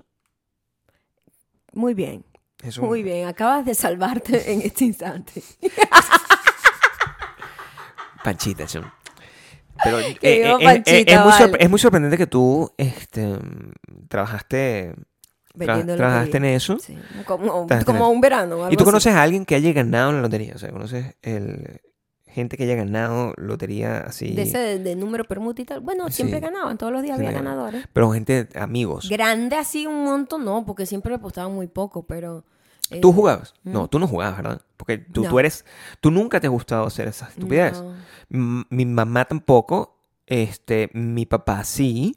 Muy bien. Es un- Muy bien. Acabas de salvarte en este instante. Panchita, chum. pero eh, eh, eh, Panchita, es, muy sorpre- vale. es muy sorprendente que tú este, trabajaste, tra- trabajaste en eso. Sí, como, un verano. Y tú así. conoces a alguien que haya ganado en la lotería. O sea, conoces el, gente que haya ganado lotería así. De ese de, de número permuta y tal. Bueno, siempre ganaban, todos los días Sí, había ganadores. Pero gente, amigos. Grande así un montón, no, porque siempre le apostaban muy poco, pero... eh, ¿Tú jugabas? ¿Mm? No, tú no jugabas, ¿verdad? Porque tú, No. tú eres. Tú nunca te ha gustado hacer esas no. M- Mi mamá tampoco. Este, mi papá sí.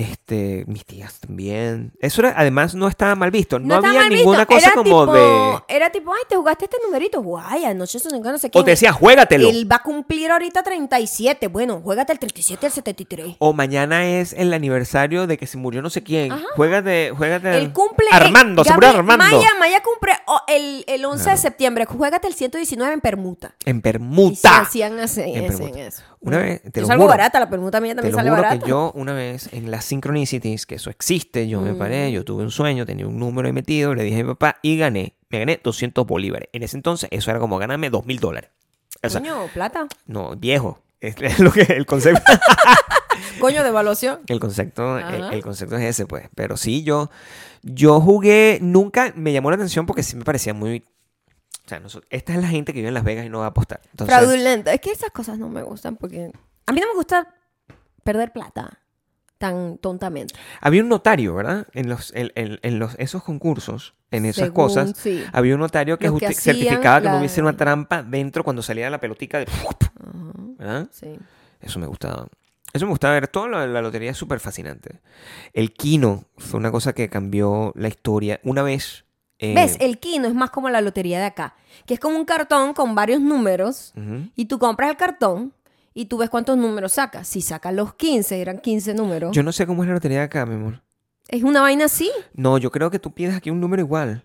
Este, mis tías también. Eso era, además no estaba mal visto. No, había ninguna visto, cosa era como tipo- de. Era tipo, ay, te jugaste este numerito, guay, anoche se no sé quién. O te decía, juégatelo. Él va a cumplir ahorita 37, bueno, juégate el 37 el 73. O mañana es el aniversario de que se murió no sé quién. Ajá. Juégate, juégate. Él cumple... Armando, se murió Armando. Maya, Maya cumple oh, el, el 11 de septiembre, juégate el 119 en permuta. En Y se permuta. hacían así, En hacían permuta. eso. Una vez, te Yo lo salgo juro. barata, la permuta mía Te también lo sale juro barata. que yo una vez en las Synchronicities, que eso existe, yo me Mm. paré, yo tuve un sueño, tenía un número ahí metido, le dije a mi papá y gané. Me gané 200 bolívares. En ese entonces eso era como ganarme 2 mil dólares. O sea, Coño, plata. no, viejo. Es lo que el concepto, Coño, de evaluación. el concepto, el, Ajá. el concepto es ese, pues. Pero sí, yo, yo jugué, nunca me llamó la atención porque sí me parecía muy. O sea, noso- esta es la gente que vive en Las Vegas y no va a apostar. Entonces, Fraudulento. Es que esas cosas no me gustan porque... A mí no me gusta perder plata tan tontamente. había un notario, ¿verdad? En los, en, en- en los, esos concursos, en esas Según, cosas. Sí. Había un notario que, certificaba que no hubiese una trampa dentro cuando salía la pelotica de... Ajá, ¿verdad? sí. Eso me gustaba. Eso me gustaba ver. Toda la, la lotería es súper fascinante. El Kino fue una cosa que cambió la historia. Una vez... eh, ¿Ves? El Kino es más como la lotería de acá, que es como un cartón con varios números y tú compras el cartón y tú ves cuántos números sacas. Si sacas los 15, eran 15 números. Yo no sé cómo es la lotería de acá, mi amor. Es una vaina así. No, yo creo que tú pides aquí un número igual.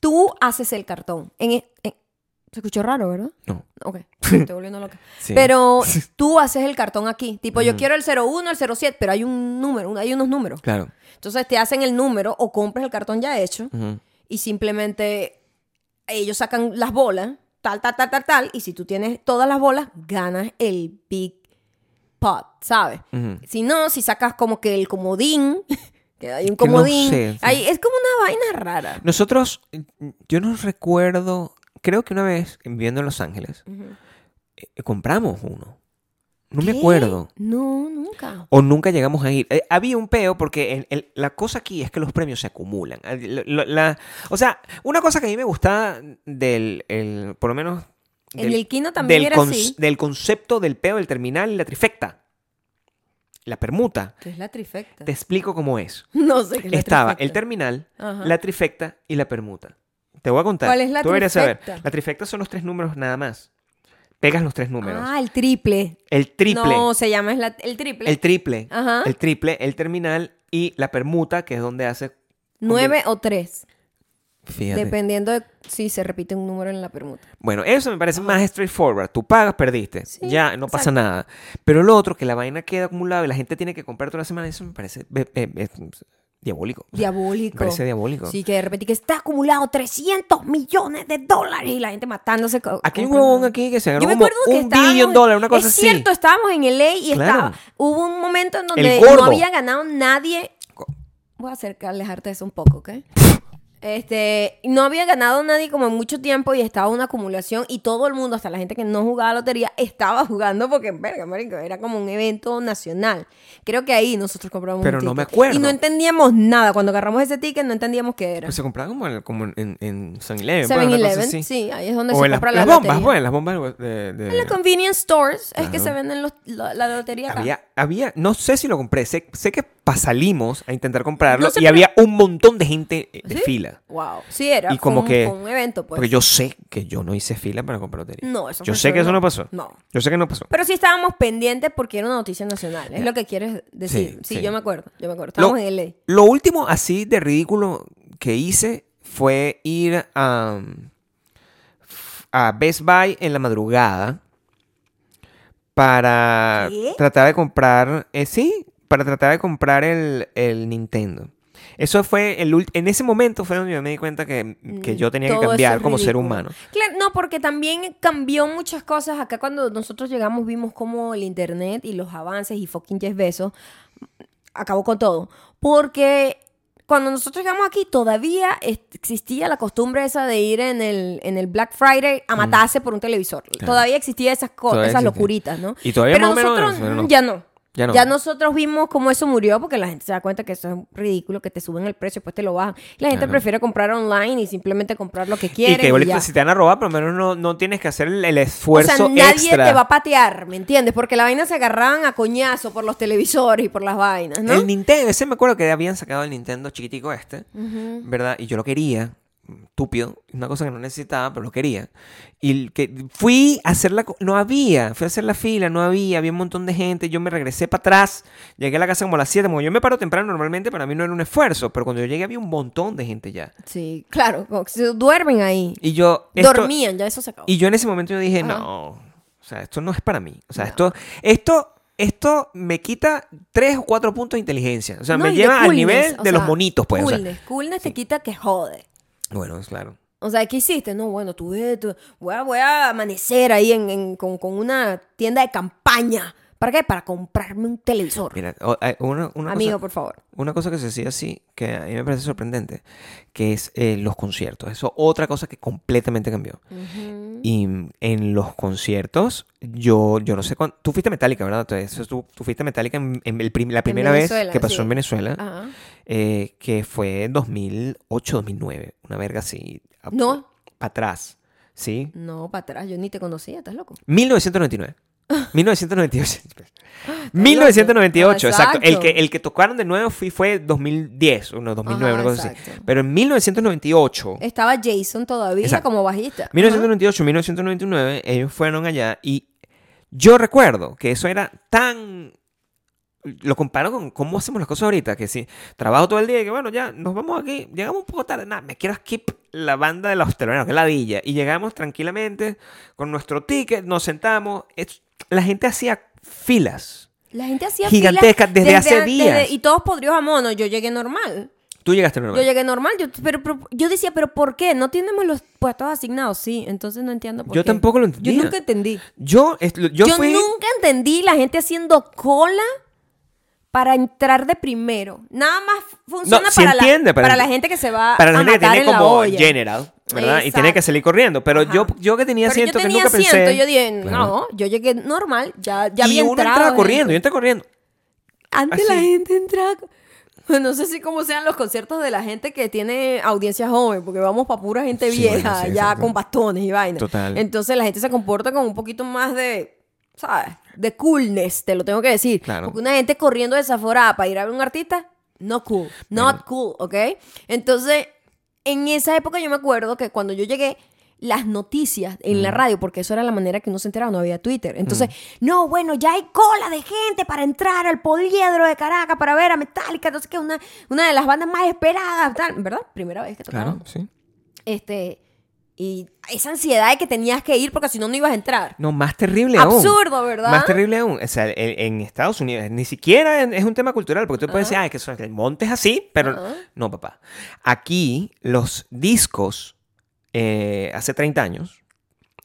Tú haces el cartón. En, e- en- se escuchó raro, ¿verdad? No. Ok, me estoy volviendo loca. Sí. Pero tú haces el cartón aquí. Tipo, yo quiero el 01, el 07, pero hay un número, hay unos números. Claro. Entonces te hacen el número o compras el cartón ya hecho y simplemente ellos sacan las bolas, tal, tal, tal, tal, tal. Y si tú tienes todas las bolas, ganas el big pot, ¿sabes? Si no, si sacas como que el comodín, que hay un no comodín, sé, sí. ahí es como una vaina rara. Nosotros, yo no recuerdo, creo que una vez viviendo en Los Ángeles, eh, compramos uno. No me acuerdo. No, nunca. O nunca llegamos a ir. Eh, había un peo porque el- el- la cosa aquí es que los premios se acumulan. La- o sea, una cosa que a mí me gustaba del, el- por lo menos... En del- el también del, era así. del concepto del peo del terminal y la trifecta. La permuta. ¿Qué es la trifecta? Te explico cómo es. No sé qué es la Estaba el trifecta. terminal, Ajá. la trifecta y la permuta. Te voy a contar. ¿Cuál es la Tú deberías saber. trifecta? La trifecta son los tres números nada más. Pegas los tres números. Ah, el triple. el triple. No, se llama la- el triple. el triple. Ajá. El triple, el terminal y la permuta, que es donde hace. Nueve o tres. Fíjate. Dependiendo de si se repite un número en la permuta. Bueno, eso me parece más straightforward. Tú pagas, perdiste. Sí, ya, no pasa nada. Pero lo otro, que la vaina queda acumulada y la gente tiene que comprar toda la semana, eso me parece eh, eh, eh, diabólico. O sea, Diabólico. Parece diabólico. Sí, que de repente que está acumulado 300 millones de dólares y la gente matándose. Aquí hay un huevón aquí que se ganó Yo me como acuerdo que un billón dólares, una cosa es así. cierto, estábamos en LA y Claro. estaba, hubo un momento en donde El no había ganado nadie. Voy a acercar, alejarte de eso un poco, ¿ok? Este, no había ganado nadie como en mucho tiempo y estaba una acumulación y todo el mundo, hasta la gente que no jugaba lotería, estaba jugando porque, verga, marico, era como un evento nacional. Creo que ahí nosotros compramos Pero un no me acuerdo. Y no entendíamos nada. Cuando agarramos ese ticket no entendíamos qué era. Pues se compraba como, en- como en, en 7-Eleven. pues, una cosa 7-Eleven, así. sí, ahí es donde O se en las, compra las la bombas, lotería. pues, las bombas de... de- En las convenience stores es que se venden los- la, la lotería acá. había, había, no sé si lo compré, sé, sé que salimos a intentar comprarlo No sé, y pero- había un montón de gente de ¿Sí? fila. Wow. Sí, era. Y como un- que- un evento, pues. Porque yo sé que yo no hice fila para comprar lotería. No, eso Yo sé que eso no pasó. No. Yo sé que no pasó. Pero sí estábamos pendientes porque era una noticia nacional. Es lo que quieres decir. Sí, Sí, sí. yo me acuerdo. Yo me acuerdo. Lo- Estábamos en LA. Lo último así de ridículo que hice fue ir a, a Best Buy en la madrugada para ¿Qué? tratar de comprar, eh, sí, para tratar de comprar el, el Nintendo. Eso fue el en ese momento fue donde yo me di cuenta que, que yo tenía que Mm, Todo eso cambiar como ser humano. Claro, no, porque también cambió muchas cosas. Acá cuando nosotros llegamos vimos cómo el internet y los avances y fucking Jeff Bezos acabó con todo. Porque cuando nosotros llegamos aquí todavía existía la costumbre esa de ir en el, en el Black Friday a matarse por un televisor. Todavía existía esas cosas, esas existía. locuritas, ¿no? Y todavía Pero más menos nosotros mm, ya no. Ya no. Ya nosotros vimos cómo eso murió porque la gente se da cuenta que eso es ridículo, que te suben el precio, después te lo bajan. La gente prefiere comprar online y simplemente comprar lo que quiere. Y que igualito, si te van a robar, por lo menos no, no tienes que hacer el, el O esfuerzo sea, nadie extra. te va a patear, ¿me entiendes? Porque la vaina se agarraban a coñazo por los televisores y por las vainas, ¿no? El Nintendo, ese me acuerdo que habían sacado el Nintendo chiquitico este, ¿verdad? Y yo lo quería, estúpido, una cosa que no necesitaba, pero lo quería. Y que fui a hacer la... No había, fui a hacer la fila, no había, había un montón de gente, yo me regresé para atrás, llegué a la casa como a las 7, como yo me paro temprano normalmente, para mí no era un esfuerzo, pero cuando yo llegué había un montón de gente ya. Sí, claro, duermen ahí. Y yo... esto- Dormían, ya eso se acabó. Y yo en ese momento yo dije, Ajá. no, o sea, esto no es para mí. O sea, esto, esto, esto me quita tres o cuatro puntos de inteligencia. O sea, No, me lleva al coolness, nivel o de los sea, monitos, pues. o sea. Coolness, coolness te quita que jode. Bueno, es claro. O sea, ¿qué hiciste? No, bueno, tú voy, a, voy a amanecer ahí en, en- con, con una tienda de campaña. ¿Para qué? Para comprarme un televisor. Mira, una, una Amigo, cosa, por favor. una cosa que se hacía así, que a mí me parece sorprendente, que es eh, los conciertos. Eso otra cosa que completamente cambió. Y en los conciertos, yo, yo no sé cuándo... Tú fuiste Metallica, ¿verdad? Entonces, tú, tú fuiste Metallica en, en el prim- la primera vez que pasó sí. en Venezuela. Ajá. eh, que fue en 2008, 2009, una verga así. No. Para atrás, ¿sí? No, para atrás, yo ni te conocía, ¿estás loco? 1999. 1998. loco. 1998, Ah, exacto. El exacto. que, el que tocaron de nuevo fue, fue 2010, o no, 2009, Ajá, una cosa así. exacto. Pero en 1998, Estaba Jason todavía Exacto. como bajista. Ajá. 1998, 1999, ellos fueron allá y yo recuerdo que eso era tan... Lo comparo con cómo hacemos las cosas ahorita, que si trabajo todo el día y que bueno, ya nos vamos aquí, llegamos un poco tarde, nada, me quiero skip la banda de los teloneros, que es la villa, y llegamos tranquilamente con nuestro ticket, nos sentamos, es- la gente hacía filas. La gente hacía Gigantesca filas desde hace an- días. y todos podridos a mono. Yo llegué normal. Tú llegaste normal. Yo llegué normal. Yo, pero, pero- yo decía, ¿pero por qué? ¿No tenemos los puestos asignados? Sí, entonces no entiendo por Yo qué. tampoco lo Yo entendía. nunca entendí. Yo, yo, Yo, fui... nunca entendí la gente haciendo cola para entrar de primero. Nada más funciona No, sí para, entiende, la, para la gente que se va Para la a gente que tiene en la como olla. general, ¿verdad? Y tiene que salir corriendo. Pero yo, Ajá. yo que tenía asiento, yo que nunca asiento, pensé... yo dije, Claro. no, yo llegué normal, ya, ya y había uno entrado. entraba gente. corriendo, yo entré corriendo. Antes la gente entraba. No sé si cómo sean los conciertos de la gente que tiene audiencia joven, porque vamos para pura gente Sí, vieja, bueno, sí, ya con bastones y vainas. Total. Entonces la gente se comporta con un poquito más de, ¿sabes? De coolness, te lo tengo que decir. Claro. Porque una gente corriendo desaforada para ir a ver un artista, no cool. Not cool, ¿ok? Entonces, en esa época yo me acuerdo que cuando yo llegué, las noticias en la radio, porque eso era la manera que uno se enteraba, no había Twitter. Entonces, no, bueno, ya hay cola de gente para entrar al poliedro de Caracas para ver a Metallica, entonces que una, una de las bandas más esperadas, tal, ¿verdad? Primera vez que tocaron. Claro, sí. Este, y esa ansiedad de que tenías que ir porque si no, no ibas a entrar. No, más terrible aún. Absurdo, ¿verdad? Más terrible aún. O sea, en, en Estados Unidos ni siquiera es un tema cultural, porque tú puedes decir, ah, es que son- el monte es así, pero no, papá. Aquí los discos, eh, hace 30 años,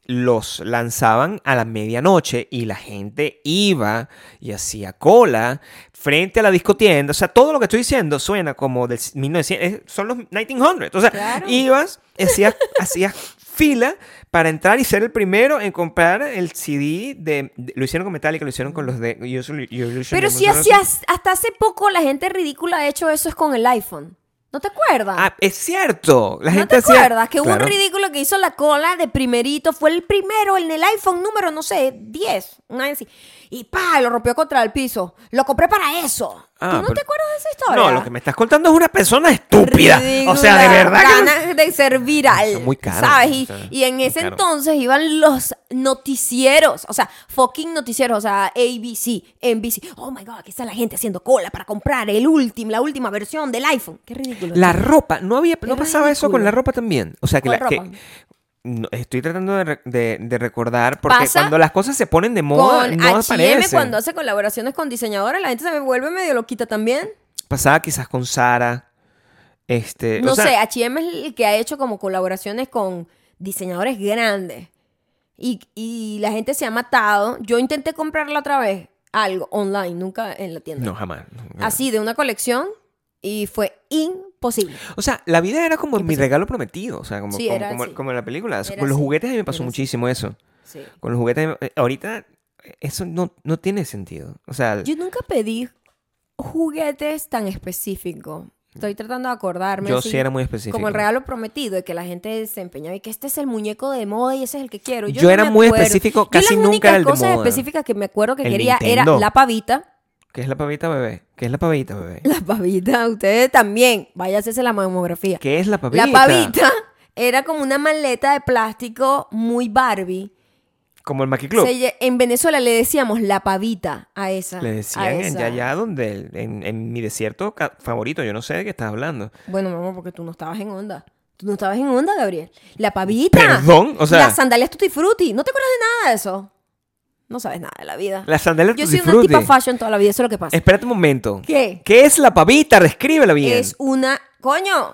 los lanzaban a la medianoche y la gente iba y hacía cola frente a la discotienda. O sea, todo lo que estoy diciendo suena como del 1900, es- son los 1900. O sea, Claro. ibas, hacías, hacías fila para entrar y ser el primero en comprar el CD de, de- lo hicieron con Metallica, lo hicieron con los de Usually- Usually Pero si hacías, hasta hace poco la gente ridícula ha hecho eso es con el iPhone. ¿No te acuerdas? Ah, es cierto. La ¿No gente te hacía- acuerdas que hubo Claro. un ridículo que hizo la cola de primerito? Fue el primero en el iPhone número, no sé, 10. Una vez así. Y pa, lo rompió contra el piso. Lo compré para eso. Ah, ¿Tú no pero- te acuerdas de esa historia? No, lo que me estás contando es una persona estúpida. O sea, de verdad que ganas de ser viral. Son muy caros, ¿Sabes? o Y, sea, y en ese entonces iban los noticieros. O sea, fucking noticieros. O sea, ABC, NBC. Oh my God, aquí está la gente haciendo cola para comprar el último, la última versión del iPhone. Qué ridículo. La ropa, no había, no pasaba eso con la ropa también. O sea, que, ¿Cuál la, que- ropa? No, estoy tratando de, de- de recordar porque Pasa cuando las cosas se ponen de moda con no H&M aparecen. cuando hace colaboraciones con diseñadores, la gente se vuelve medio loquita también. Pasaba quizás con Sara, Este, No o sea, sé, H&M es el que ha hecho como colaboraciones con diseñadores grandes. Y, y la gente se ha matado. Yo intenté comprarla otra vez, algo online, nunca en la tienda. No, jamás. no. Así, de una colección, y fue imposible. O sea, la vida era como mi regalo prometido. O sea, como, Sí, como, era como- como en la película. Era Con los juguetes a mí me pasó Era muchísimo eso. Sí. Con los juguetes. eh, Ahorita, eso no, no tiene sentido. O sea, Yo nunca pedí juguetes tan específicos. Estoy tratando de acordarme. yo así, sí era muy específico. Como el regalo prometido, de que la gente se empeñaba y que este es el muñeco de moda y ese es el que quiero. Yo, Yo no era muy específico, Yo casi las nunca únicas era el de cosas moda. específicas que me acuerdo que El quería era Nintendo. la pavita. ¿Qué es la pavita, bebé? ¿Qué es la pavita, bebé? La pavita, ustedes también. Vaya a hacerse la mamografía. ¿Qué es la pavita? La pavita era como una maleta de plástico muy Barbie. Como el Maki Club. Se en Venezuela le decíamos la pavita a esa. Le decían en esa. allá donde, en, en mi desierto favorito, yo no sé de qué estás hablando. Bueno, mi amor, porque tú no estabas en onda. Tú no estabas en onda, Gabriel. La pavita. Perdón, o sea- Las sandalias Tutti Frutti. ¿No te acuerdas de nada de eso? No sabes nada de la vida. Las sandalias Yo soy una tipa fashion toda la vida, eso es lo que pasa. Espérate un momento. ¿Qué? ¿Qué es la pavita? Descríbela bien. Es una... Coño,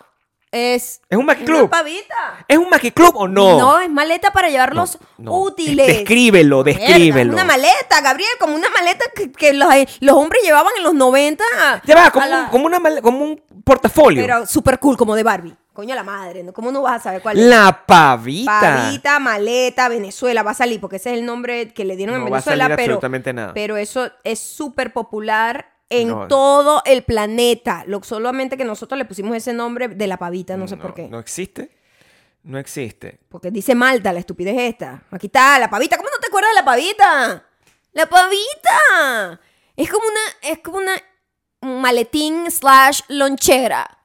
es... ¿Es un Una Club? pavita. ¿Es un Maki Club o no? No, es maleta para llevarlos No, no. útiles. Descríbelo, Mierda, descríbelo. Una maleta, Gabriel, como una maleta que, que los, los hombres llevaban en los 90. Ya va, a como, la- un, como, una como un portafolio. Pero súper cool, como de Barbie. Coño la madre, ¿no? ¿cómo no vas a saber cuál es? La pavita. Pavita, maleta, Venezuela, va a salir, porque ese es el nombre que le dieron en No va a Venezuela, salir pero, absolutamente nada. pero eso es súper popular en No. todo el planeta. Lo, solamente que nosotros le pusimos ese nombre de la pavita, no sé por qué. No existe. No existe. Porque dice Malta, la estupidez esta. Aquí está, la pavita. ¿Cómo no te acuerdas de la pavita? ¡La pavita! Es como una, es como una un maletín slash lonchera.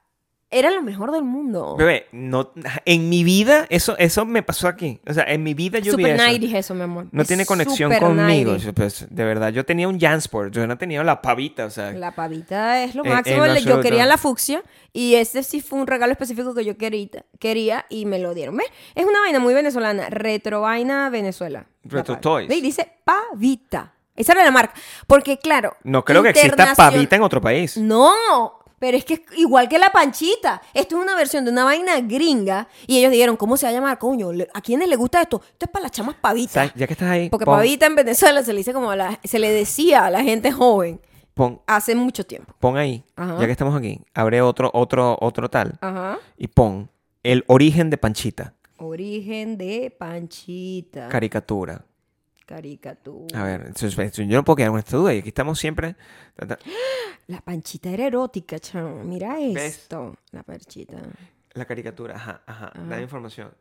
Era lo mejor del mundo. Bebé, no, en mi vida, eso, eso me pasó aquí. O sea, en mi vida yo vi Super eso. 90 eso, mi amor. No Es tiene conexión conmigo. 90s. Yo, pues, de verdad, yo tenía un Jansport. Yo no tenía la pavita. O sea, La pavita es lo En- máximo. en lo yo quería la fucsia y ese sí fue un regalo específico que yo quería, quería y me lo dieron. ¿Ves? Es una vaina muy venezolana. Retro vaina Venezuela. La Retro Toys. ¿Ves? Dice pavita. Esa era la marca. Porque, claro. no creo que exista pavita en otro país. No. Pero es que es igual que la panchita. Esto es una versión de una vaina gringa. Y ellos dijeron, ¿cómo se va a llamar? Coño, ¿le- ¿a quiénes les gusta esto? Esto es para las chamas pavitas. ¿Sabes? Ya que estás ahí, Porque pon, pavita en Venezuela se le dice como a la, se le decía a la gente joven pon, hace mucho tiempo. pon ahí, Ajá. ya que estamos aquí, abre otro, otro, otro tal Ajá. y pon el origen de Panchita, Origen de Panchita. caricatura. Caricatura. A ver, es- yo no puedo quedar con esta duda y aquí estamos siempre. La Panchita era erótica, chamo. Mira ¿Ves? esto. La Panchita. La caricatura, ajá, ajá, Ajá. da información.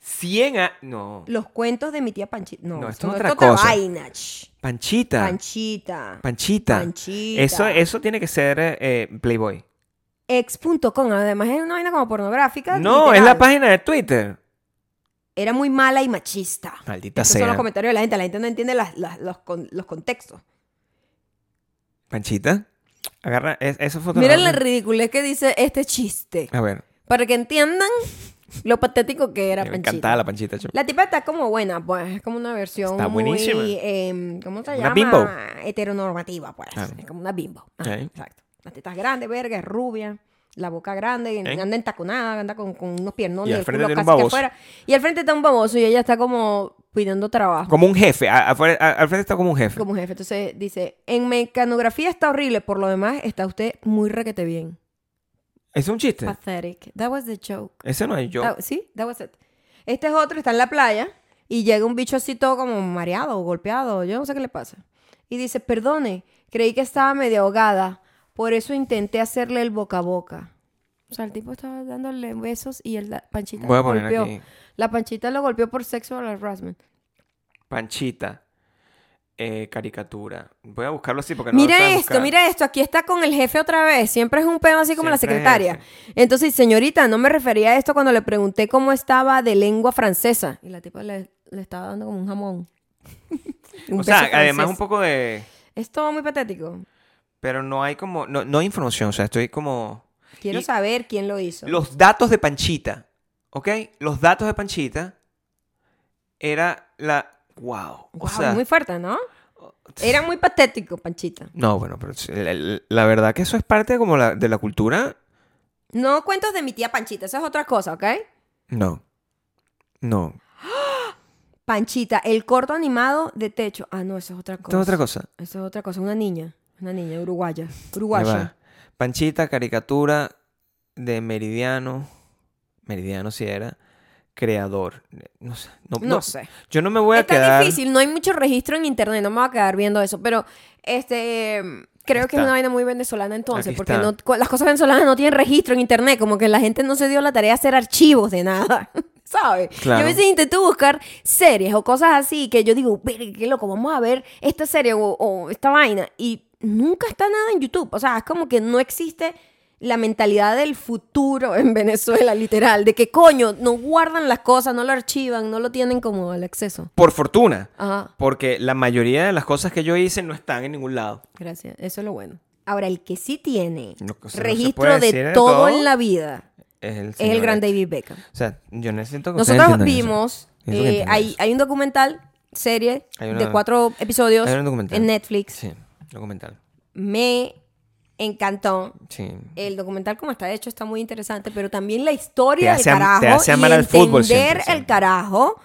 100 a... No, Los cuentos de mi tía Panchita. No, No, esto es otra cosa. vaina. ch. Panchita. Panchita. Panchita. Panchita. Eso, eso tiene que ser eh, Playboy. Ex.com. Además era una vaina como pornográfica. No, es la página de Twitter. Era muy mala y machista. Maldita Estos son los sea. comentarios de la gente. La gente no entiende las- las- los, con- los contextos. Panchita. Agarra es- esa foto. Miren la ridiculez que dice este chiste. A ver. Para que entiendan lo patético que era me Panchita. encantaba la Panchita. chamo. La tipa está como buena, pues. Es como una versión Está muy... buenísima. em, ¿Cómo se Una llama? bimbo. Heteronormativa, pues. Claro. Es como una bimbo. Ajá, Ok. Exacto. Las tetas grandes, verga, es rubia. La boca grande, ¿Eh? anda anda con, con unos piernones Y y al el frente tiene un casi que baboso. afuera. Y al frente está un baboso y ella está como pidiendo trabajo. Como un jefe. a- afuera- a- al frente está como un jefe. Como jefe. Entonces dice, en mecanografía está horrible, por lo demás está usted muy requete bien. ¿Es un chiste? Pathetic. That was the joke. Ese no es yo. That- sí, that was it. Este es otro, está en la playa y llega un bicho así todo como mareado golpeado, yo no sé qué le pasa. Y dice, perdone, creí que estaba medio ahogada, por eso intenté hacerle el boca a boca. O sea, el tipo estaba dándole besos y el, la panchita Voy a lo poner golpeó. aquí. La panchita lo golpeó por sexual harassment. Panchita. Eh, caricatura. Voy a buscarlo así porque no lo mira esto, buscar. mira esto, aquí está con el jefe otra vez. Siempre es un pedo así como la Siempre secretaria. Entonces, señorita, no me refería a esto cuando le pregunté cómo estaba de lengua francesa. Y la tipa le, le estaba dando como un jamón. Un O sea, además un poco de... Es todo muy patético. Pero no hay como... No, no hay información. O sea, estoy como... Quiero Y- saber quién lo hizo. Los datos de Panchita. ¿Ok? Los datos de Panchita era la... Wow. O sea... muy fuerte, ¿no? Era muy patético, Panchita. No, bueno, pero la verdad que eso es parte como la- de la cultura No cuentos de mi tía Panchita, esa es otra cosa, ¿ok? No. No. Panchita, el corto animado de techo. Ah, no, esa es otra cosa. es otra cosa. Esa es otra cosa, una niña. Una niña uruguaya. Ya Uruguaya. Panchita, caricatura de Meridiano. Meridiano si era. Creador. No sé. No, No, no- sé. Yo no me voy a Está quedar. difícil, no hay mucho registro en internet, no me voy a quedar viendo eso, pero este creo que es está. una vaina muy venezolana entonces, Aquí porque está. no, las cosas venezolanas no tienen registro en internet, como que la gente no se dio la tarea de hacer archivos de nada. ¿Sabes? Claro. Yo a veces intento buscar series o cosas así que yo digo, "Verga, qué loco, vamos a ver esta serie o, o esta vaina. Y nunca está nada en YouTube. O sea, es como que no existe la mentalidad del futuro en Venezuela, literal. De que coño, no guardan las cosas, no lo archivan, no lo tienen como al acceso. Por fortuna. Ajá. Porque la mayoría de las cosas que yo hice no están en ningún lado. Gracias, eso es lo bueno. Ahora, el que sí tiene No, o sea, no se registro de todo, todo. en la vida Es el, es señor el gran. David Beckham. O sea, yo necesito que Nosotros eso. vimos, que eh, hay, eso. hay un documental, serie una- de cuatro episodios en Netflix. Sí, documental. Me encantó. Sí. El documental como está hecho está muy interesante, pero también la historia del hace am- carajo te hace amar y fútbol entender siempre, siempre. el carajo.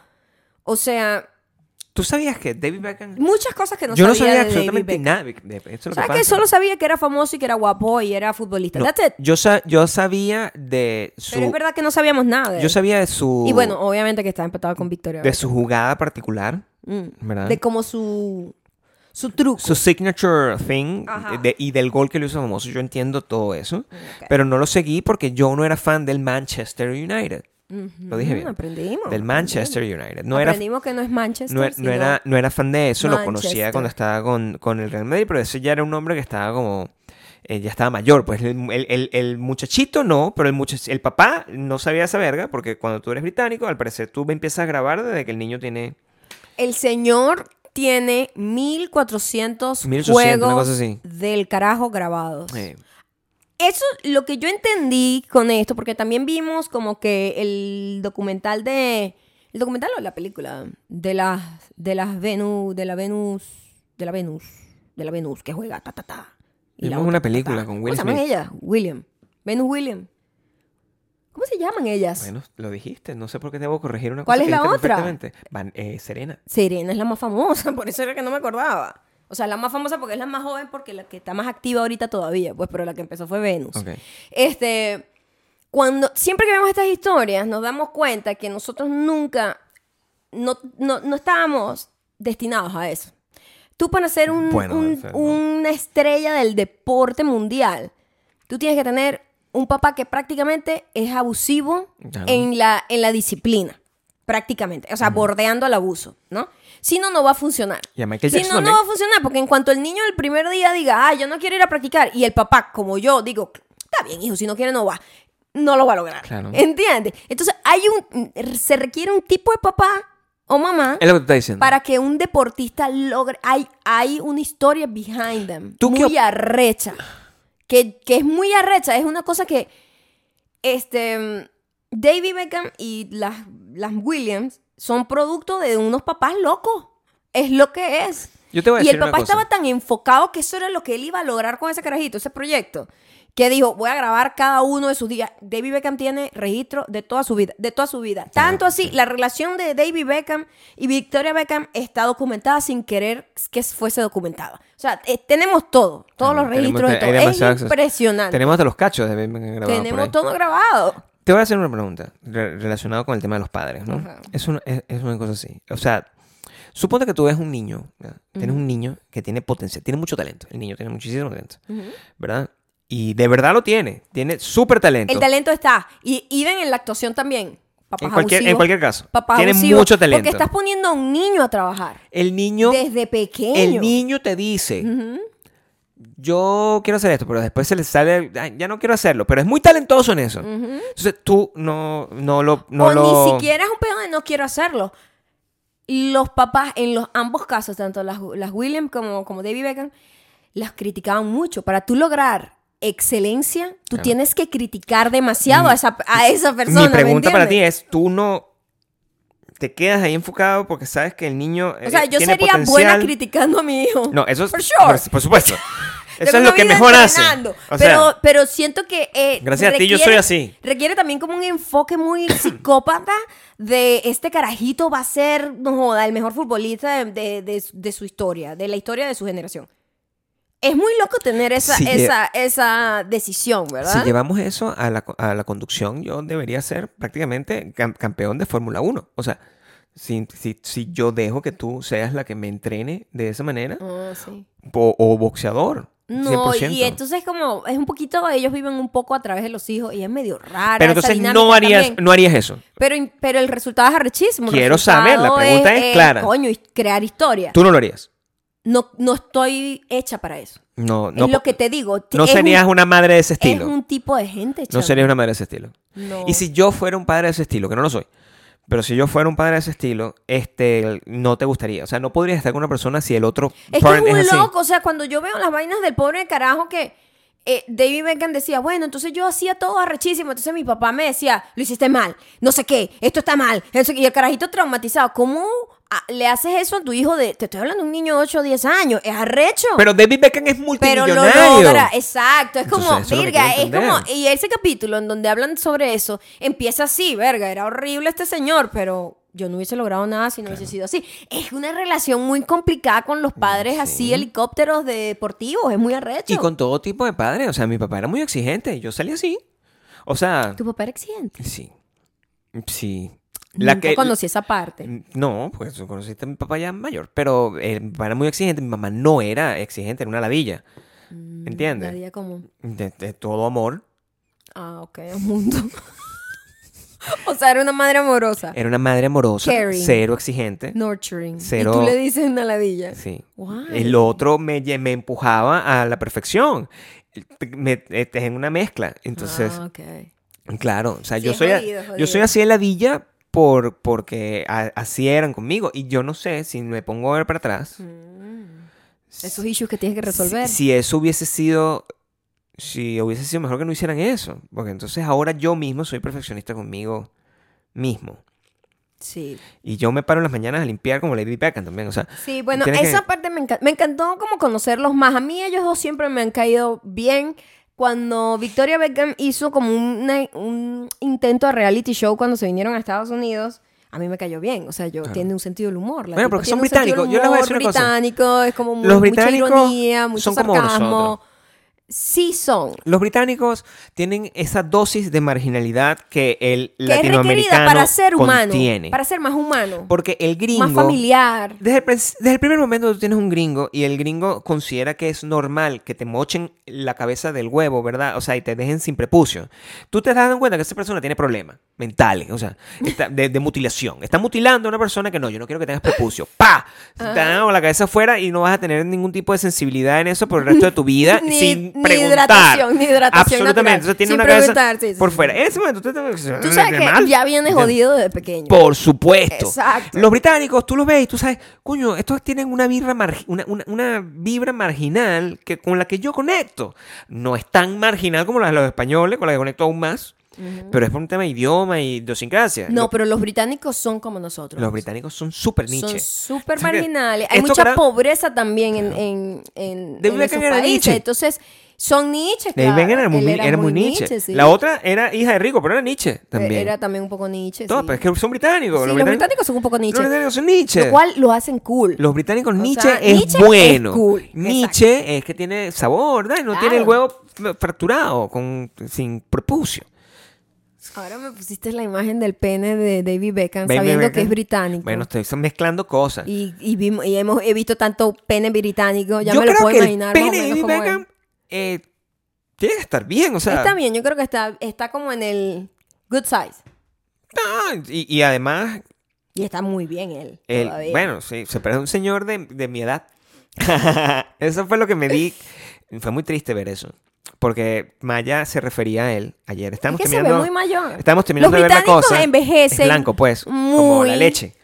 O sea, ¿Tú sabías que David Beckham... muchas cosas que no yo no sabía sabía de absolutamente nada de de- Eso es lo que ¿Sabes que pasa. Solo sabía que era famoso y que era guapo y era futbolista. No, That's it. yo, sa- yo sabía de su... Pero es verdad que no sabíamos nada de Yo sabía de su... Y bueno, obviamente que está empatado con Victoria. de Beckham. su jugada particular, Mm. ¿verdad? De como su, su truco. su signature thing de- y del gol que lo hizo famoso. Yo entiendo todo eso. Pero no lo seguí porque yo no era fan del Manchester United. Lo dije bien. Mm, Aprendimos. Del Manchester United. No era, Aprendimos que no es Manchester. no, era- no era, no era fan de eso. Lo conocía Manchester. cuando estaba con, con el Real Madrid. Pero ese ya era un hombre que estaba como... eh, ya estaba mayor. Pues el, el- el- el muchachito no, pero el, muchach- el papá no sabía esa verga. Porque cuando tú eres británico, al parecer tú empiezas a grabar desde que el niño tiene... El señor tiene 1400 1800, juegos así. del carajo grabados. Eso lo que yo entendí con esto, porque también vimos como que el documental de. El documental o la película de las de las Venus, de la Venus, de la Venus, de la Venus que juega ta ta ta. Y la Vimos otra, una ta, ta, película con ¿Cómo Will se llaman Smith. ellas? William. Venus William. ¿Cómo se llaman ellas? Bueno, lo dijiste. No sé por qué debo corregir una ¿Cuál cosa es que la otra? Van- eh, Serena. Serena es la más famosa, por eso era que no me acordaba. O sea, la más famosa porque es la más joven, porque la que está más activa ahorita todavía, pues, pero la que empezó fue Venus. Este, cuando, siempre que vemos estas historias, nos damos cuenta que nosotros nunca, no, no, no estábamos destinados a eso. Tú para ser un- Bueno, un- o sea, no. una estrella del deporte mundial, tú tienes que tener un papá que prácticamente es abusivo Claro. en, la, en la disciplina. Prácticamente. O sea, bordeando al abuso, ¿no? Si no, no va a funcionar. Y a Michael Si Jackson no, no va a funcionar, porque en cuanto el niño el primer día diga, ah, yo no quiero ir a practicar, y el papá, como yo, digo, está bien, hijo, si no quiere, no va, no lo va a lograr. Claro. ¿Entiendes? Entonces, hay un, se requiere un tipo de papá o mamá Es lo que estás diciendo. para que un deportista logre, hay, hay una historia behind them, ¿Tú muy arrecha, que, que es muy arrecha, es una cosa que, este, David Beckham y las, las Williams son producto de unos papás locos. Es lo que es. Yo te voy a y el una papá cosa. estaba tan enfocado que eso era lo que él iba a lograr con ese carajito, ese proyecto. Que dijo, voy a grabar cada uno de sus días. David Beckham tiene registro de toda su vida, de toda su vida. Tanto así, la relación de David Beckham y Victoria Beckham está documentada sin querer que fuese documentada. O sea, eh, tenemos todo, todos los tenemos- registros de todo. Es impresionante. Tenemos hasta los cachos de Beckham grabados Tenemos todo grabado. Te voy a hacer una pregunta re- relacionada con el tema de los padres, ¿no? Ajá. Es, una, es, es una cosa así. O sea, suponte que tú ves un niño, ¿verdad? tienes un niño que tiene potencial, tiene mucho talento. El niño tiene muchísimo talento, ¿verdad? Y de verdad lo tiene, tiene súper talento. El talento está. Y, y ven en la actuación también. Papás en, cualquier, en cualquier caso. papás tiene abusivos, mucho talento. Porque estás poniendo a un niño a trabajar. El niño, Desde pequeño. el niño te dice, yo quiero hacer esto, pero después se le sale, "Ay, ya no quiero hacerlo, pero es muy talentoso en eso. Entonces tú no, no lo... No o lo... ni siquiera es un pedo de no quiero hacerlo. Los papás, en los ambos casos, tanto las, las Williams como, como David Beckham, las criticaban mucho. Para tú lograr excelencia, tú Claro. tienes que criticar demasiado a esa, a esa persona. Mi ¿me pregunta para ti es, tú no te quedas ahí enfocado porque sabes que el niño O sea, eh, yo tiene sería potencial. buena criticando a mi hijo. No, eso es For sure. por, por supuesto. Eso es lo que mejor hace. O pero, sea, pero siento que. eh, Gracias a ti yo soy así. Requiere también como un enfoque muy psicópata de este carajito va a ser, no joda, el mejor futbolista de, de- de- de su historia, de la historia de su generación. Es muy loco tener esa, Si lle- esa, esa decisión, ¿verdad? Si llevamos eso a la, a la conducción, yo debería ser prácticamente cam- campeón de Fórmula 1. O sea, si, si, si yo dejo que tú seas la que me entrene de esa manera, Ah, sí. o, o boxeador. No, 100%. y entonces como es un poquito, ellos viven un poco a través de los hijos y es medio rara. Pero entonces no harías, también. no harías eso. Pero, pero el resultado es arrechísimo. Quiero saber, la pregunta es clara. Coño, crear historia. Tú no lo harías. No, no estoy hecha para eso. No, no, es lo que te digo. no es serías un, una madre de ese Es estilo. un tipo de gente, No chamo. serías una madre de ese estilo. No. Y si yo fuera un padre de ese estilo, que no lo soy, pero si yo fuera un padre de ese estilo, este, no te gustaría. O sea, no podrías estar con una persona si el otro Es que es muy loco. O sea, cuando yo veo las vainas del pobre carajo que eh, David Beckham decía, bueno, entonces yo hacía todo arrechísimo. Entonces mi papá me decía, lo hiciste mal, no sé qué, esto está mal. Y el carajito traumatizado. ¿Cómo le haces eso a tu hijo de, te estoy hablando de un niño de 8 o 10 años? Es arrecho. Pero David Beckham es Pero multimillonario. lo logra, exacto. Es como, Entonces, verga, es como, y ese capítulo en donde hablan sobre eso, empieza así, verga, era horrible este señor, pero yo no hubiese logrado nada si no hubiese sido así. Es una relación muy complicada con los padres así, helicópteros de deportivos, es muy arrecho. Y con todo tipo de padres. O sea, mi papá era muy exigente yo salí así. O sea, Tu papá era exigente. sí. Sí. Nunca conocí esa parte. No, pues conociste a mi papá ya mayor. Pero eh, mi papá era muy exigente. Mi mamá no era exigente, era una ladilla. ¿Entiendes? La vida como, De, de todo amor. ah, ok, un mundo. o sea, era una madre amorosa. Era una madre amorosa, Caring. cero exigente. Nurturing. Cero- Y tú le dices una ladilla. Sí. El otro me, me empujaba a la perfección. Me- este, en una mezcla. Entonces, Ah, ok. claro, o sea, Sí, yo es soy, jodido, es yo soy así de ladilla por, porque a- así eran conmigo. Y yo no sé si me pongo a ver para atrás. Esos issues que tienes que resolver. Si, si eso hubiese sido. Si hubiese sido mejor que no hicieran eso. Porque entonces ahora yo mismo soy perfeccionista conmigo mismo. Sí. Y yo me paro en las mañanas a limpiar como Lady Beckham también. O sea, Sí, bueno, Tienes que- esa parte me, me encantó como conocerlos más. A mí ellos dos siempre me han caído bien. Cuando Victoria Beckham hizo como una- un intento de reality show cuando se vinieron a Estados Unidos, a mí me cayó bien. O sea, yo Claro. tiene un sentido del humor. La Bueno, porque son británicos. Yo les voy a decir una cosa. británico, es como muy, Los mucha británicos ironía, mucho son como sarcasmo. nosotros. Sí son. los británicos tienen esa dosis de marginalidad que el Que es latinoamericano para ser humano. contiene. Para ser más humano. Porque el gringo... más familiar. Desde el, prin- desde el primer momento tú tienes un gringo y el gringo considera que es normal que te mochen la cabeza del huevo, ¿verdad? O sea, y te dejen sin prepucio. Tú te das cuenta que esa persona tiene problemas mentales, o sea, está- de, de mutilación. Está mutilando a una persona que no, yo no quiero que tengas prepucio. ¡Pa! Te dan la cabeza afuera y no vas a tener ningún tipo de sensibilidad en eso por el resto de tu vida Ni- sin ni preguntar. hidratación, ni hidratación Absolutamente. natural. Entonces tiene Sin una cabeza preguntar, sí, sí, por fuera. En ese momento tú, te- Tú sabes que ya vienes jodido desde pequeño. por supuesto. Exacto. Los británicos, tú los ves y tú sabes, coño, estos tienen una vibra, una- una vibra marginal que, con la que yo conecto. No es tan marginal como la de los españoles, con la que conecto aún más, pero es por un tema de idioma y idiosincrasia. No, Lo- pero los británicos son como nosotros. los británicos son súper Son niche. súper sea que marginales. Hay mucha pobreza también en, en, en, David en esos países. niche. Entonces, son niches, David claro. Beckham era muy, era muy sí. La otra era hija de rico, pero era Nietzsche también. Era también un poco niche. No, sí. pero es que son británicos. Sí, los británicos son un poco niche. Los británicos son Nietzsche. Lo cual lo hacen cool. Los británicos, O Nietzsche sea, es es bueno. cool, Nietzsche es que tiene sabor, ¿verdad? No Claro. tiene el huevo fracturado, con, sin prepucio. Ahora me pusiste la imagen del pene de David Beckham sabiendo que es británico. Bueno, estoy mezclando cosas. y, y, vimos, y hemos, he visto tanto pene británico. Ya Yo me lo puedo que imaginar el pene de David. Beckham eh, tiene que estar bien, o sea. Está bien, yo creo que está, está como en el good size. ah, y, y además, Y está muy bien él. todavía. bueno, sí, se parece a un señor de, de mi edad. eso fue lo que me di. Fue muy triste ver eso. Porque Maya se refería a él ayer. es Estamos se ve terminando. muy mayor. Estamos terminando Los de ver la cosa. envejecen Es blanco, pues. Como muy- la leche.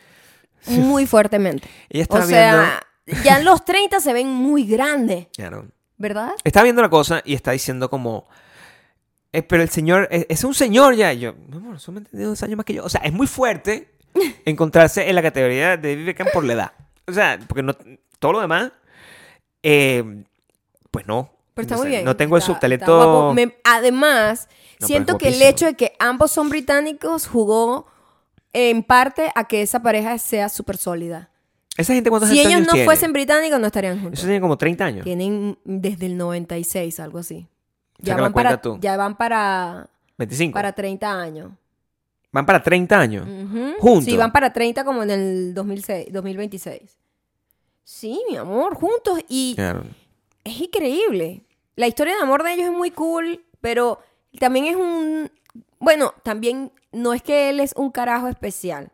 Muy fuertemente. Ella O estaba sea, ya en los 30 se ven muy grandes, Claro. ¿verdad? Está viendo la cosa y está diciendo como... "Eh, pero el señor, es, es un señor ya. Y yo, mi amor, tiene dos años más que yo. O sea, es muy fuerte encontrarse en la categoría de Beckham por la edad. O sea, porque no, todo lo demás, eh, pues no. Pero está No muy sé, bien. no tengo el está- está subtalento-. Me- además, pero siento que el hecho de que ambos son británicos jugó en parte a que esa pareja sea súper sólida. ¿Esa gente cuántos Si años ellos no fuesen británicos, no estarían juntos. Eso tiene como 30 años. Tienen desde el 96, algo así. Ya van, para, tú. ya van para, 25. para 30 años. Van para 30 años. Ujú. ¿Juntos? Sí, van para 30 como en el 2006, 2026. Sí, mi amor, juntos. Y Claro. Es increíble. La historia de amor de ellos es muy cool, pero también es un... Bueno, también no es que él es un carajo especial.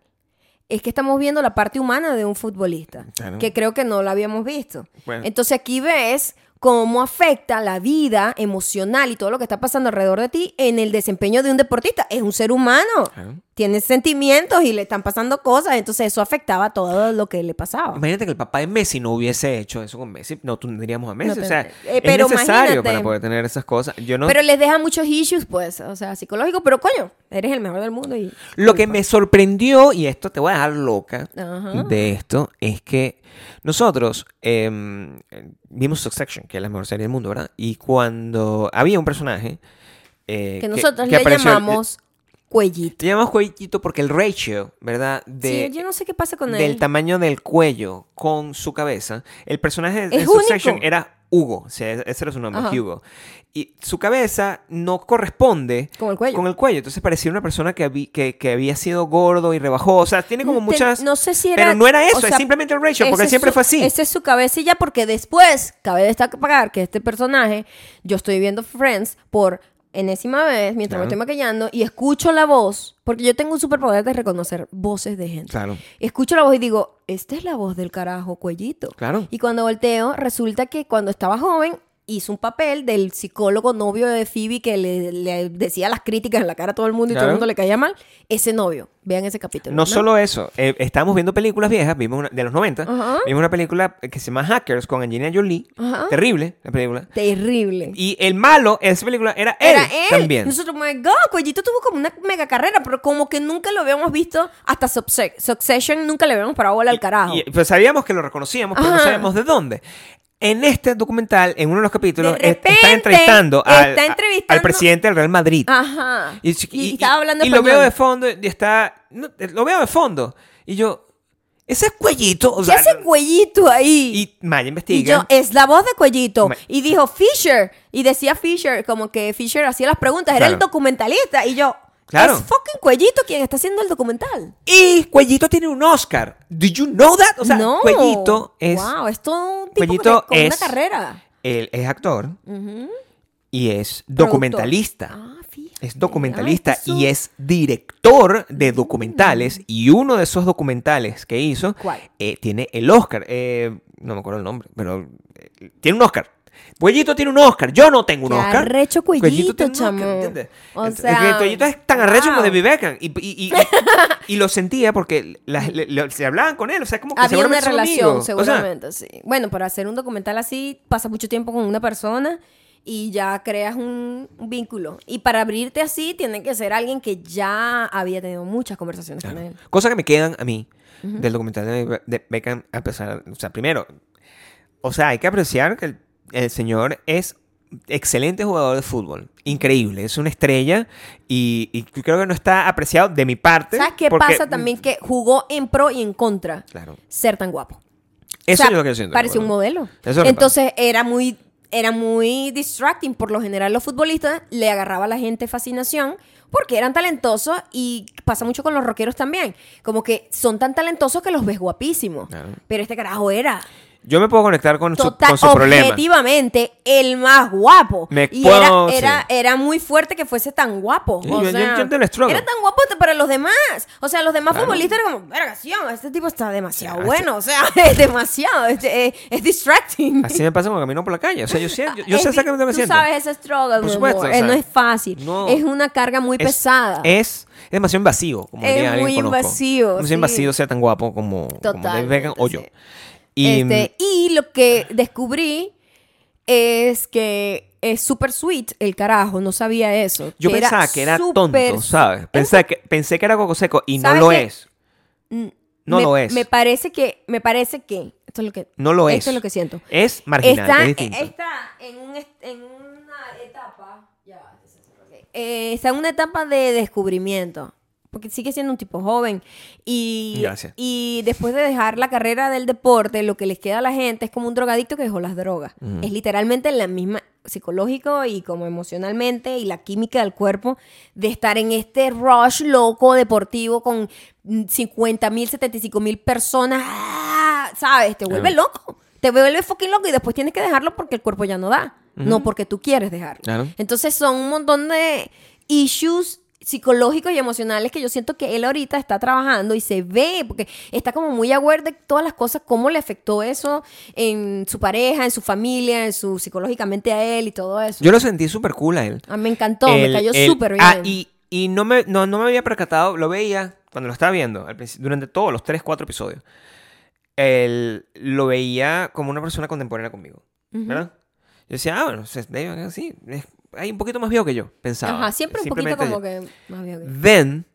Es que estamos viendo la parte humana de un futbolista, Claro. que creo que no lo habíamos visto. Bueno. Entonces aquí ves cómo afecta la vida emocional y todo lo que está pasando alrededor de ti en el desempeño de un deportista. Es un ser humano. Claro. Tiene sentimientos y le están pasando cosas, entonces eso afectaba todo lo que le pasaba. Imagínate que el papá de Messi no hubiese hecho eso con Messi. No tendríamos a Messi. No o sea, eh, pero es necesario imagínate. para poder tener esas cosas. Yo no... Pero les deja muchos issues, pues, o sea, psicológicos, pero coño, eres el mejor del mundo y... Lo que me sorprendió, y esto te voy a dejar loca Ajá. de esto, es que nosotros em, vimos Succession, que es la mejor serie del mundo, ¿verdad? Y cuando había un personaje... eh, Que nosotros que le apareció- llamamos cuellito. Le llamamos cuellito porque el ratio, ¿verdad? De, sí, yo no sé qué pasa con del él. tamaño del cuello con su cabeza. El personaje de Es Succession único. era Hugo, o sea, ese era su nombre, Ajá. Hugo. Y su cabeza no corresponde Con el cuello. con el cuello. Entonces parecía una persona que, habí- que, que había sido gordo y rebajó. O sea, tiene como Te- muchas... no sé si era... Pero no era eso, o sea, es simplemente el ratio, porque siempre su- fue así. Esa es su cabecilla porque después, cabe destacar que este personaje, yo estoy viendo Friends por enésima vez mientras me estoy maquillando y escucho la voz, porque yo tengo un superpoder de reconocer voces de gente. Claro, Escucho la voz y digo, esta es la voz del carajo, cuellito. claro. Y cuando volteo, resulta que cuando estaba joven hizo un papel del psicólogo novio de Phoebe que le, le decía las críticas en la cara a todo el mundo y todo Claro. el mundo le caía mal. Ese novio. Vean ese capítulo. No solo eso, eh, estábamos viendo películas viejas, vimos una, de los 90, Ajá. vimos una película que se llama Hackers con Angelina Jolie, Ajá. terrible la película. Terrible. Y el malo en esa película era él, Era él. también. Nosotros, my God, Cuellito tuvo como una mega carrera, pero como que nunca lo habíamos visto hasta Succession, nunca le habíamos parado bola al carajo. Y, pues sabíamos que lo reconocíamos, pero no sabíamos de dónde. En este documental, en uno de los capítulos, De entrevistando, al, está a- entrevistando- al presidente del Real Madrid. Ajá. Y, Y, estaba hablando y lo español. veo de fondo y está. no, lo veo de fondo. Y yo. Ese es cuellito. O ¿Qué sea, hace Cuellito ahí? Y Maya Y investiga. yo, es la voz de Cuellito. Ma- Y dijo Fisher. Y decía Fisher, como que Fisher hacía las preguntas. Era el Claro. documentalista. Y yo, Claro. es fucking Cuellito quien está haciendo el documental. Y Cuellito tiene un Oscar. ¿Did you know that? O sea, no. Cuellito es. Wow, es todo un tipo Cuellito que- con una es- carrera. Él es actor y es Productor. documentalista. Ah. Es documentalista Ah, y es director de documentales. Y uno de esos documentales que hizo eh, tiene el Oscar. Eh, no me acuerdo el nombre, pero eh, tiene un Oscar. Cuellito tiene un Oscar. Yo no tengo un Qué Oscar. arrecho Cuellito, tiene un Oscar, chamo. ¿entiendes? O sea, el Cuellito es tan arrecho como de Beckham. Y, y, y, y lo sentía porque la- le- le- se hablaban con él. O sea, como que Había una seguramente relación, amigos. O sea, seguramente, sí. Bueno, para hacer un documental así, pasa mucho tiempo con una persona y ya creas un, un vínculo. Y para abrirte así, tiene que ser alguien que ya había tenido muchas conversaciones con él. Cosas que me quedan a mí del documental de, de Beckham, a pesar, o sea, primero, o sea, hay que apreciar que el, el señor es excelente jugador de fútbol, increíble, es una estrella y, y creo que no está apreciado de mi parte. ¿Sabes qué porque- pasa también? Que jugó en pro y en contra Claro. ser tan guapo. Eso O sea, es lo que siento. Parecía un modelo. Eso es lo que Entonces era muy, era muy distracting. Por lo general, los futbolistas le agarraba a la gente fascinación porque eran talentosos y pasa mucho con los rockeros también. Como que son tan talentosos que los ves guapísimos. Claro. Pero este carajo era Yo me puedo conectar con su, total, con su problema. objetivamente el más guapo. Me y puedo- era, era, sí. era muy fuerte que fuese tan guapo. Sí, o yo- yo sea, el struggle. era tan guapo para los demás. O sea, los demás Claro. futbolistas eran como, vergación, este tipo está demasiado bueno. O sea, es demasiado, es, es- es distracting. Así me pasa cuando camino por la calle. O sea, yo, siento, yo, yo Es sé exactamente lo que Tú siento. sabes ese struggle, Por supuesto, o Eh, sea, no es fácil. no. es una carga muy Es- pesada. Es, es demasiado invasivo. Como Es muy invasivo, Demasiado sí. invasivo ser tan guapo como, como David Totalmente, Beckham o yo. sí. Y, Este, y lo que descubrí es que es súper sweet el carajo. No sabía eso. Yo que pensaba que era tonto, ¿sabes? Pensé que, pensé que era coco seco y no ¿Sabes lo es. No me, lo es. Me parece que, me parece que Esto es lo que, No lo es. Esto es lo que siento. Es marginal, está, es distinto. está en, un est- en una etapa. ya va, ok. Eh, está en una etapa de descubrimiento. Porque sigue siendo un tipo joven. Y, Gracias. y después de dejar la carrera del deporte, lo que les queda a la gente es como un drogadicto que dejó las drogas. Es literalmente la misma psicológico y como emocionalmente y la química del cuerpo de estar en este rush loco deportivo con 50 mil, 75 mil personas. ¡ah! ¿Sabes? Te vuelve loco. Te vuelve fucking loco y después tienes que dejarlo porque el cuerpo ya no da. No porque tú quieres dejarlo. Entonces son un montón de issues psicológicos y emocionales que yo siento que él ahorita está trabajando y se ve, porque está como muy aware de todas las cosas, cómo le afectó eso en su pareja, en su familia, en su psicológicamente a él y todo eso. Yo lo sentí súper cool a él. Ah, me encantó, me El- cayó el- súper bien. Ah, y, y no, me, no, no me había percatado, lo veía cuando lo estaba viendo, al durante todos los 3, 4 episodios. Él lo veía como una persona contemporánea conmigo, ¿verdad? Yo decía, ah, bueno, se- debe- sí, es, hay un poquito más viejo que yo, pensaba. Ajá, siempre un poquito como que más bien que- Then,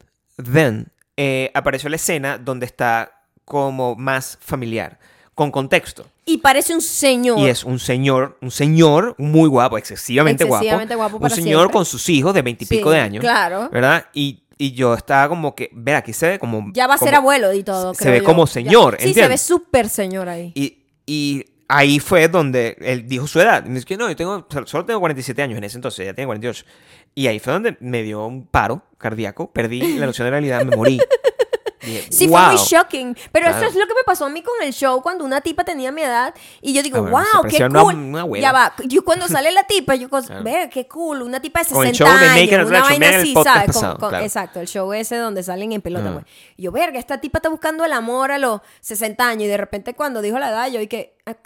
then, eh, apareció la escena donde está como más familiar, con contexto. Y parece un señor. Y es un señor, un señor muy guapo, excesivamente, Excesivamente guapo Un para señor siempre. con sus hijos de veintipico Sí, de años. Claro. ¿Verdad? Y, y yo estaba como que, ver, aquí se ve como... Ya va a ser abuelo y todo. se creo ve yo. como Ya. señor, Sí, se ve súper señor ahí. Y, y ahí fue donde él dijo su edad. Y me dice que no, yo tengo, solo tengo 47 años en ese entonces, ya tiene 48. Y ahí fue donde me dio un paro cardíaco, perdí la noción de realidad, me morí. Dije, Sí, "Wow". fue muy shocking. Pero Claro. eso es lo que me pasó a mí con el show cuando una tipa tenía mi edad. Y yo digo, Ah, bueno, wow, qué una- cool. una abuela. ya va. Yo cuando sale la tipa, yo, cos- Claro. ver, qué cool. Una tipa de 60 Con el show de años. Naked una vaina el así, ¿sabes? Con- pasado, con- claro. Exacto, el show ese donde salen en pelota, güey. Y yo, verga, esta tipa está buscando el amor a los 60 años. Y de repente cuando dijo la edad, yo dije, "Ah,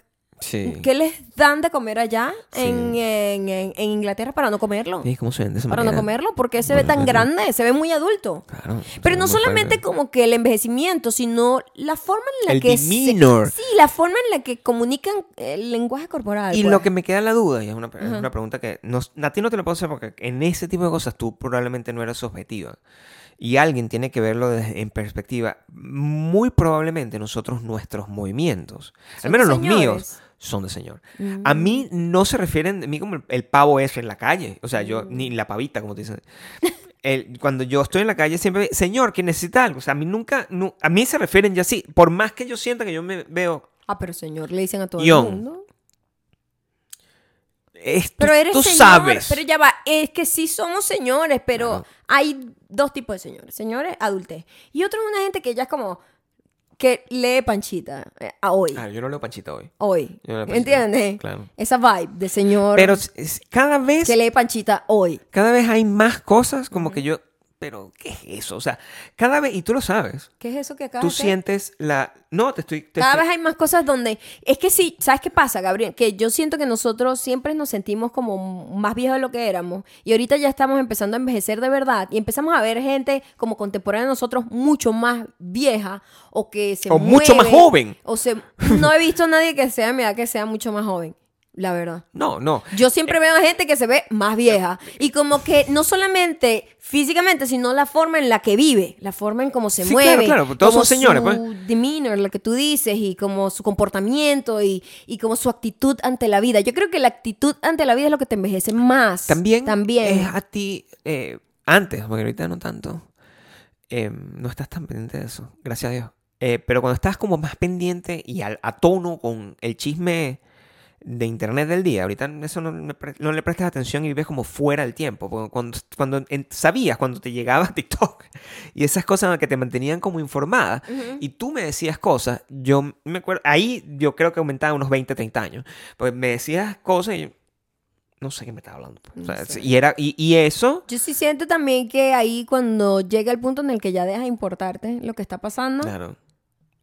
Sí. ¿qué les dan de comer allá Sí. en, en- en- en Inglaterra para no comerlo? Sí, ¿Cómo se ven de esa Para no manera? comerlo, porque se ve tan pues, grande, se ve muy adulto. Claro, Pero no solamente como que el envejecimiento, sino la forma en la El que se- demeanor. sí, la forma en la que comunican el lenguaje corporal. Y pues. lo que me queda la duda, y es una, es una pregunta que no, a ti no te lo puedo hacer porque en ese tipo de cosas tú probablemente no eres objetiva. Y alguien tiene que verlo desde- en perspectiva. Muy probablemente nosotros, nuestros movimientos, al menos los señores. míos, son de señor. A mí no se refieren a mí como el, el pavo ese en la calle. O sea, yo, Mm. ni la pavita, como te dicen. El- cuando yo estoy en la calle siempre, señor, que necesita algo. O sea, a mí nunca, nu- a mí se refieren ya así. Por más que yo sienta que yo me veo Ah, pero señor, le dicen a todo el mundo. Esto, Pero eres tú señor, sabes. Pero ya va, es que sí somos señores, pero hay dos tipos de señores. Señores adultos. Y otro es una gente que ya es como que lee Panchita eh, a hoy. Claro, yo no leo Panchita hoy. Hoy. Yo no leo Panchita. ¿Entiendes? Claro. Esa vibe de señor Pero es- cada vez, que lee Panchita hoy. cada vez hay más cosas como que yo, pero ¿qué es eso? O sea, cada vez, y tú lo sabes, ¿Qué es eso que acabas tú de sientes la... No, te estoy... te Cada estoy- vez hay más cosas donde... Es que sí, ¿sabes qué pasa, Gabriel? Que yo siento que nosotros siempre nos sentimos como más viejos de lo que éramos. Y ahorita ya estamos empezando a envejecer de verdad. Y empezamos a ver gente como contemporánea de nosotros mucho más vieja. O que se O mucho más joven. O se... No he visto a nadie que sea, mira, que sea mucho más joven. La verdad. No, no. Yo siempre veo a gente que se ve más vieja. Y como que no solamente físicamente, sino la forma en la que vive, la forma en cómo se Sí, mueve. claro, claro, todos como son señores, su pues. demeanor, lo que tú dices, y como su comportamiento y, y como su actitud ante la vida. Yo creo que la actitud ante la vida es lo que te envejece más. También, También. es a ti, eh, antes, porque ahorita no tanto, eh, no estás tan pendiente de eso, gracias a Dios. Eh, pero cuando estás como más pendiente y al, a tono con el chisme de internet del día, ahorita eso no, no le prestas atención y vives como fuera del tiempo. Cuando, cuando en- sabías, cuando te llegaba TikTok y esas cosas que te mantenían como informada y tú me decías cosas, yo me acuerdo, ahí yo creo que aumentaba unos 20, 30 años. Pues me decías cosas y yo, no sé qué me estaba hablando. pues. O sea, No sé. Y, era, y, y eso, Yo sí siento también que ahí cuando llega el punto en el que ya deja de importarte lo que está pasando, claro.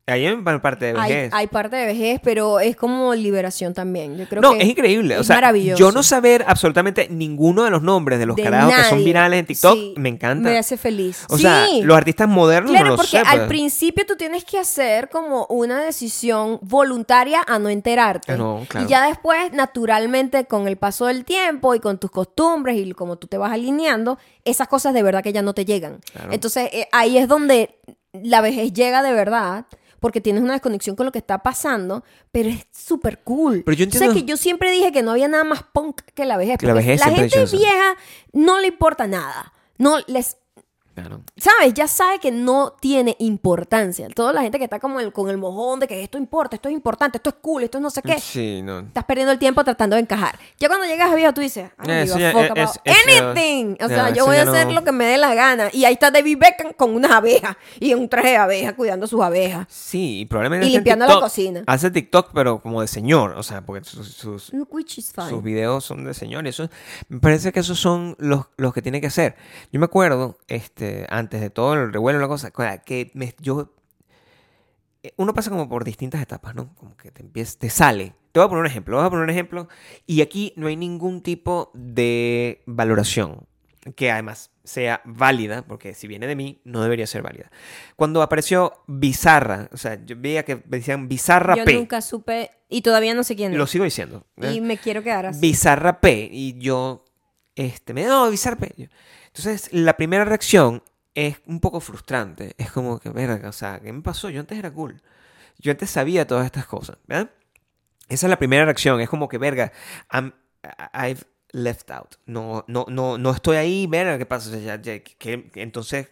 Ahí hay parte de vejez. hay parte de vejez, pero es como liberación también. Yo creo no, que es increíble. o es sea, maravilloso. yo no saber absolutamente ninguno de los nombres de los de carajos que son virales en TikTok Sí, me encanta. Me hace feliz. O sí. sea, los artistas modernos Claro, no lo porque al pues. principio tú tienes que hacer como una decisión voluntaria a no enterarte. Ah, no, claro. Y ya después, naturalmente, con el paso del tiempo y con tus costumbres y como tú te vas alineando, esas cosas de verdad que ya no te llegan. Claro. Entonces, eh, ahí es donde la vejez llega de verdad. Porque tienes una desconexión con lo que está pasando, pero es súper cool. Pero yo O sea, entiendo- que yo siempre dije que no había nada más punk que la vejez. Que la vejez la gente vieja no le importa nada. No les Claro. ¿Sabes? Ya sabe que no tiene importancia. Toda la gente que está como el- con el mojón de que esto importa, esto es importante, esto es cool, esto es no sé qué. Sí, no. Estás perdiendo el tiempo tratando de encajar. Ya cuando llegas a viejo, tú dices, I don't Eh, give eso a ya- fuck about es- anything. O sea, yo voy a hacer no- lo que me dé la gana. Y ahí está David Beckham con unas abejas y un traje de abeja cuidando sus abejas. Sí, y probablemente Y limpiando la cocina. Hace TikTok, pero como de señor. O sea, porque sus, videos son de señor. y Eso, me parece que esos son los, los que tiene que hacer. Yo me acuerdo, este, antes de todo el revuelo, la cosa, que me- yo. eh, Uno pasa como por distintas etapas, ¿no? Como que te empieza, te sale. Te voy a poner un ejemplo, voy a poner un ejemplo. Y aquí no hay ningún tipo de valoración que además sea válida, porque si viene de mí, no debería ser válida. Cuando apareció Bizarra, o sea, yo veía que decían Bizarra Yo P. nunca supe y todavía no sé quién es. Lo sigo diciendo. ¿eh? Y me quiero quedar así. Bizarra P. Y yo, este, me no, Bizarra P. Yo- Entonces, la primera reacción es un poco frustrante. Es como que, verga, o sea, ¿qué me pasó? Yo antes era cool. Yo antes sabía todas estas cosas, ¿verdad? Esa es la primera reacción. Es como que, verga, I'm- I've left out. No, no, no, no estoy ahí, verga, ¿qué pasa? O sea, ya- ya, que- entonces,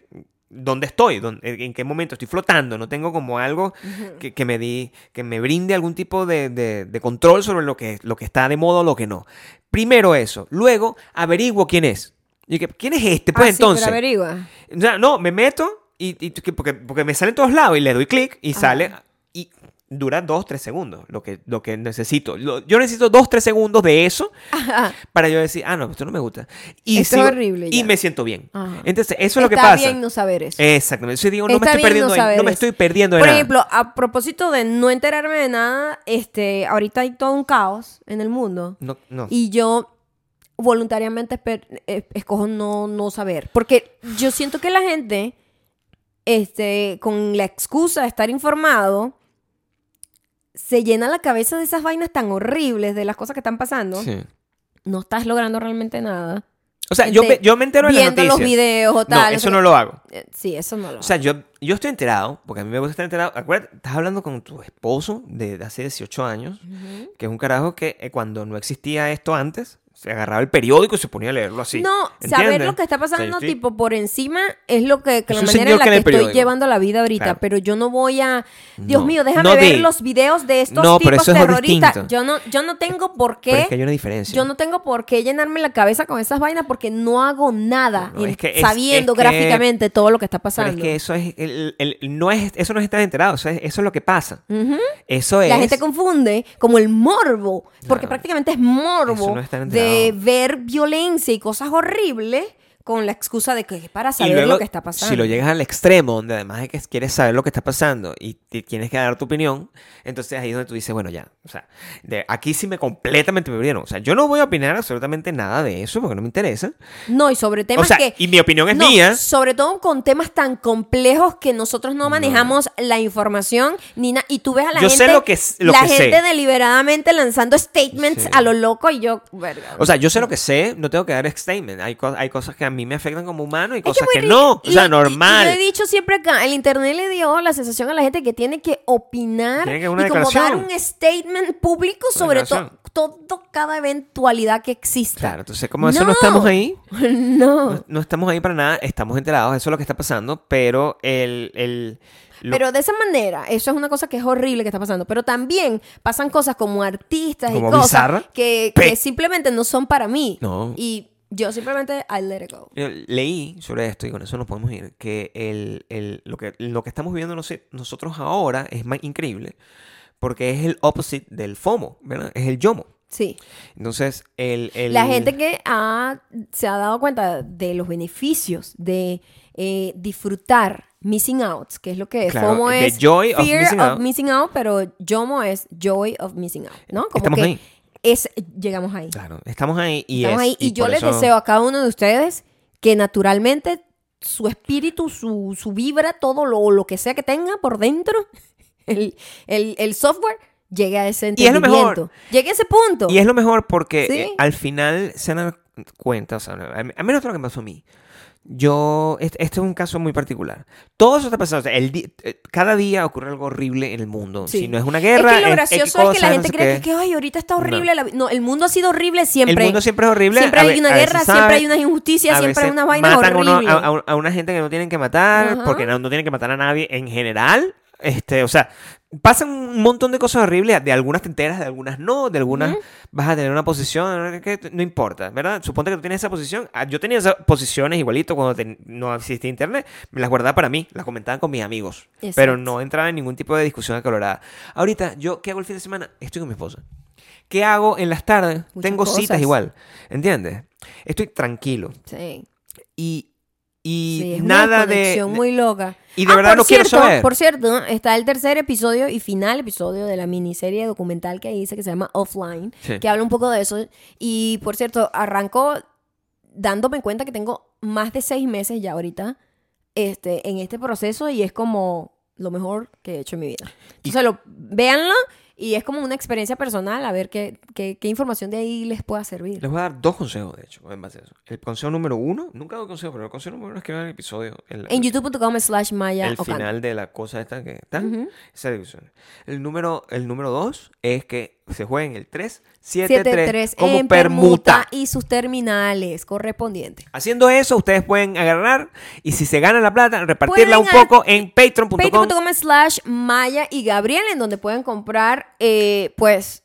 ¿dónde estoy? ¿Dónde- ¿En qué momento estoy flotando? No tengo como algo que, que me di, que me brinde algún tipo de, de- de control sobre lo que, lo que está de moda o lo que no. Primero eso. Luego, averiguo quién es. Y que, ¿quién es este? Pues Ah, sí, pero entonces. averigua. O sea, no, me meto y, y que- porque, porque me sale en todos lados y le doy clic y Ajá. sale y dura dos, tres segundos lo que, lo que necesito. Lo- yo necesito dos, tres segundos de eso Ajá. para yo decir, ah, no, esto no me gusta. Y, Esto es horrible y ya. me siento bien. Ajá. Entonces, eso es lo que Está pasa. bien no saber eso. Exactamente. Yo digo, no me Está estoy bien perdiendo, no de- no, me estoy perdiendo de Por nada. ejemplo, a propósito de no enterarme de nada, este, ahorita hay todo un caos en el mundo no, no. y yo voluntariamente eh, escojo no, no saber. Porque yo siento que la gente, este, con la excusa de estar informado, se llena la cabeza de esas vainas tan horribles de las cosas que están pasando. Sí. No estás logrando realmente nada. O sea, yo yo me entero de las Viendo noticias. los videos o tal. no, eso no lo hago. Eh, Sí, eso no lo O sea, yo, yo estoy enterado, porque a mí me gusta estar enterado. Acuérdate, estás hablando con tu esposo de, de hace 18 años, Ujú. que es un carajo que eh, cuando no existía esto antes, se agarraba el periódico y se ponía a leerlo así. No, saber lo que está O sea, yo pasando estoy- tipo por encima es lo que, que Es la manera en la que estoy periódico. llevando la vida ahorita, Claro. pero yo no voy a Dios No, mío, déjame no ver de- los videos de estos No, tipos es terroristas. Yo no yo no tengo por qué es que hay una diferencia. yo no tengo por qué llenarme la cabeza con esas vainas porque no hago nada en- que sabiendo gráficamente todo lo que está Pero pasando. es que eso es, el- el- no es, eso no es estar enterado, eso es, eso es lo que pasa. Eso es... La gente confunde como el morbo, porque prácticamente es morbo eso no es estar de enterado. ver violencia y cosas horribles con la excusa de que es para saber luego, lo que está pasando. si lo llegas al extremo, donde además de que quieres saber lo que está pasando y tienes que dar tu opinión, entonces ahí es donde tú dices, bueno, ya, o sea, de, aquí sí me completamente me perdieron. O sea, yo no voy a opinar absolutamente nada de eso porque no me interesa. No, y sobre temas o sea, que... y mi opinión es No, mía. Sobre todo con temas tan complejos que nosotros no manejamos la información ni na- y tú ves a la Yo gente sé lo que lo la que sé. gente deliberadamente lanzando statements Sí. a lo loco y yo verga. O sea, yo sé lo que sé, no tengo que dar statement. Hay, co- hay cosas que a mí me afectan como humano y Es cosas que, no. O sea, y- y- normal. Y, yo he dicho siempre acá, el internet le dio la sensación a la gente que tiene que opinar Tiene que una y como dar un statement público sobre to- declaración. todo cada eventualidad que exista. Claro, entonces como eso no, estamos ahí, no. no, no estamos ahí para nada, estamos enterados, eso es lo que está pasando, pero el... el lo- Pero de esa manera, eso es una cosa que es horrible que está pasando. Pero también pasan cosas como artistas y Como cosas Bizarra. que, que simplemente no son para mí. No. Y yo simplemente, I let it go. Leí sobre esto y con eso nos podemos ir, que, el, el- lo, que lo que estamos viviendo nos- nosotros ahora es más increíble porque es el opposite del FOMO, ¿verdad? Es el YOMO. Sí. Entonces, el... el- La gente que ha, se ha dado cuenta de los beneficios de eh, disfrutar missing outs, que es lo que es. Claro, FOMO es joy of fear of out. missing out, pero YOMO es joy of missing out, ¿no? Como Estamos que ahí. Es, llegamos ahí. Claro, estamos ahí y Estamos es- ahí. Y, yo por les eso- deseo a cada uno de ustedes que naturalmente su espíritu, su, su vibra, todo lo, lo que sea que tenga por dentro, el, el- el software, llegue a ese Y es lo entendimiento. mejor. Llegue a ese punto. Y es lo mejor porque Sí. eh, al final se dan cuenta, o sea, a, a menos lo que me pasó a mí. Yo, este, este es un caso muy particular. Todo eso está pasando. o sea, el di- eh, cada día ocurre algo horrible en el mundo. Sí. Si no es una guerra, es que lo gracioso es que cosa, la no gente sé cree que, que, ay, ahorita está horrible. la vi-". No, el mundo ha sido horrible siempre. El mundo siempre es horrible. Siempre hay una guerra, sabe, siempre hay una injusticia, a siempre hay unas vainas horribles. a, a- a una gente que no tienen que matar, Ajá. porque no, no tienen que matar a nadie en general. Este, o sea, pasan un montón de cosas horribles. De algunas te enteras, de algunas no. De algunas vas a tener una posición. que No importa, ¿verdad? Suponte que tú tienes esa posición. Ah, Yo tenía esas posiciones igualito cuando no existía internet. Me las guardaba para mí. Las comentaba con mis amigos. Pero no entraba en ningún tipo de discusión acalorada. Ahorita, ¿yo qué hago el fin de semana? Estoy con mi esposa. ¿Qué hago en las tardes? Muchas Tengo citas igual. ¿Entiendes? Estoy tranquilo. Sí, Y, y sí, es nada una de, muy loca. Y de Ah, verdad por no quiero cierto, saber. Por cierto, está el tercer episodio y final episodio de la miniserie documental que hice que se llama Offline, Sí. que habla un poco de eso. Y por cierto, arrancó dándome cuenta que tengo más de seis meses ya ahorita este, en este proceso y es como lo mejor que he hecho en mi vida. Entonces, lo, véanlo y es como una experiencia personal a ver qué, qué, qué información de ahí les pueda servir. Les voy a dar dos consejos, de hecho, en base a eso. El consejo número uno, nunca doy consejo, pero el consejo número uno es que vean el episodio. El, En youtube.com slash maya el final de la cosa esta que está. Ujú. Esa división. El número, el número dos es que se jueguen el 3, 7, 3 7-3 como en permuta. y sus terminales correspondientes. Haciendo eso, ustedes pueden agarrar y si se ganan la plata, repartirla un Pueden poco en patreon.com. Patreon.com slash Maya y Gabriel, en donde pueden comprar, eh, pues,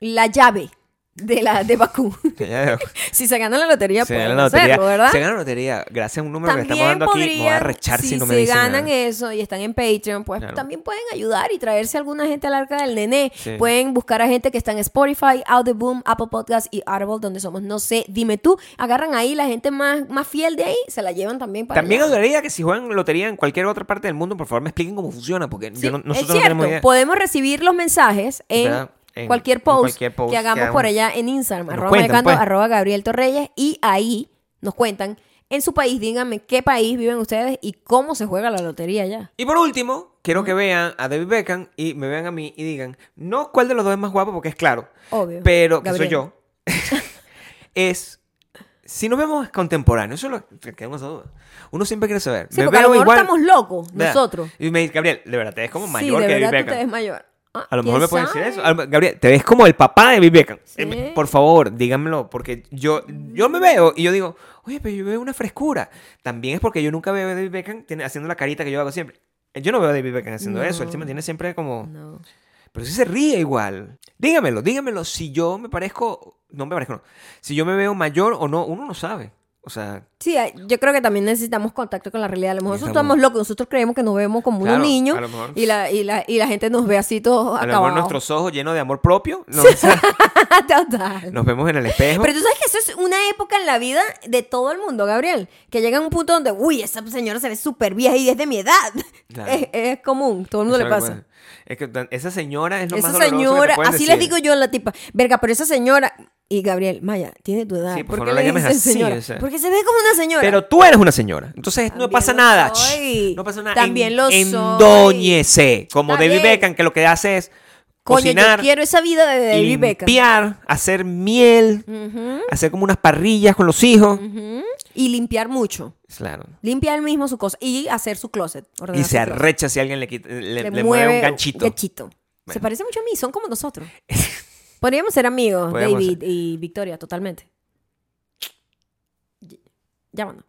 la llave de la de Bakú. Si se ganan la lotería, Se pueden gana la lotería. hacerlo, ¿verdad? Se gana la lotería. Gracias a un número que estamos dando aquí. Me voy a rechar si, si no me dicen ganan nada. eso y están en Patreon, pues Claro. también pueden ayudar y traerse a alguna gente al arca del nené. Sí. Pueden buscar a gente que está en Spotify, Audioboom, Apple Podcast y Audible, donde somos, no sé, dime tú. Agarran ahí la gente más, más fiel de ahí, se la llevan también para También ayudaría que si juegan lotería en cualquier otra parte del mundo, por favor me expliquen cómo funciona, porque Sí, yo no- es nosotros no cierto, tenemos idea. podemos recibir los mensajes en, ¿Verdad? En- cualquier, post cualquier post que hagamos por allá en Instagram, arroba, cuentan, pues. arroba Gabriel Torreyes, y ahí nos cuentan en su país, díganme qué país viven ustedes y cómo se juega la lotería allá. Y por último, quiero que vean a David Beckham y me vean a mí y digan, no cuál de los dos es más guapo, porque es claro, Obvio. pero que soy yo, es, si nos vemos contemporáneos, eso es lo que duda. Uno siempre quiere saber. Sí, me porque a lo mejor igual. estamos locos, nosotros. Y me dice, Gabriel, de verdad, te ves como sí, mayor de que David verdad tú Beckham. te ves mayor. Ah, A lo mejor ¿quién me pueden decir eso. Gabriel, te ves como el papá de David Beckham. Sí. Eh, Por favor, díganmelo, porque yo, yo me veo y yo digo, oye, pero yo veo una frescura. También es porque yo nunca veo a David Beckham haciendo la carita que yo hago siempre. Eh, Yo no veo a David Beckham haciendo No. eso. Él se mantiene siempre como... No. Pero sí se ríe igual. Dígamelo, dígamelo. Si yo me parezco... No me parezco, no. Si yo me veo mayor o no, uno no sabe. O sea, Sí, yo creo que también necesitamos contacto con la realidad. A lo mejor nosotros Estamos- locos, nosotros creemos que nos vemos como Claro, unos niños a lo mejor. y la, y, la, y la gente nos ve así todos a lo mejor acabados. nuestros ojos llenos de amor propio. no, o sea, Total. nos vemos en el espejo. Pero tú sabes que eso es una época en la vida de todo el mundo, Gabriel. Que llega un punto donde, uy, esa señora se ve súper vieja y es de mi edad. Claro. Es, es común, todo el mundo Eso le pasa. Es que esa señora es lo Esa más doloroso que te señora, así decir. les digo yo a la tipa, verga, pero esa señora. Y Gabriel, Maya, tiene tu edad. Sí, por ¿Por, favor, qué no la llames así, señora? o sea. Porque se ve como una señora. Pero tú eres una señora. Entonces no pasa nada. Shh, No pasa nada. También En- lo. Endóñese. Como David. Beckham, que lo que hace es Coño, cocinar, yo quiero esa vida de David Beckham. limpiar, hacer miel, hacer como unas parrillas con los hijos. Y limpiar mucho. Claro. Limpiar mismo su cosa. Y hacer su closet. Y se closet. arrecha si alguien le, quita- le, Le le mueve un ganchito. Se Bueno. parece mucho a mí, son como nosotros. Podríamos ser amigos, Podríamos David y Victoria, totalmente. Llámanos.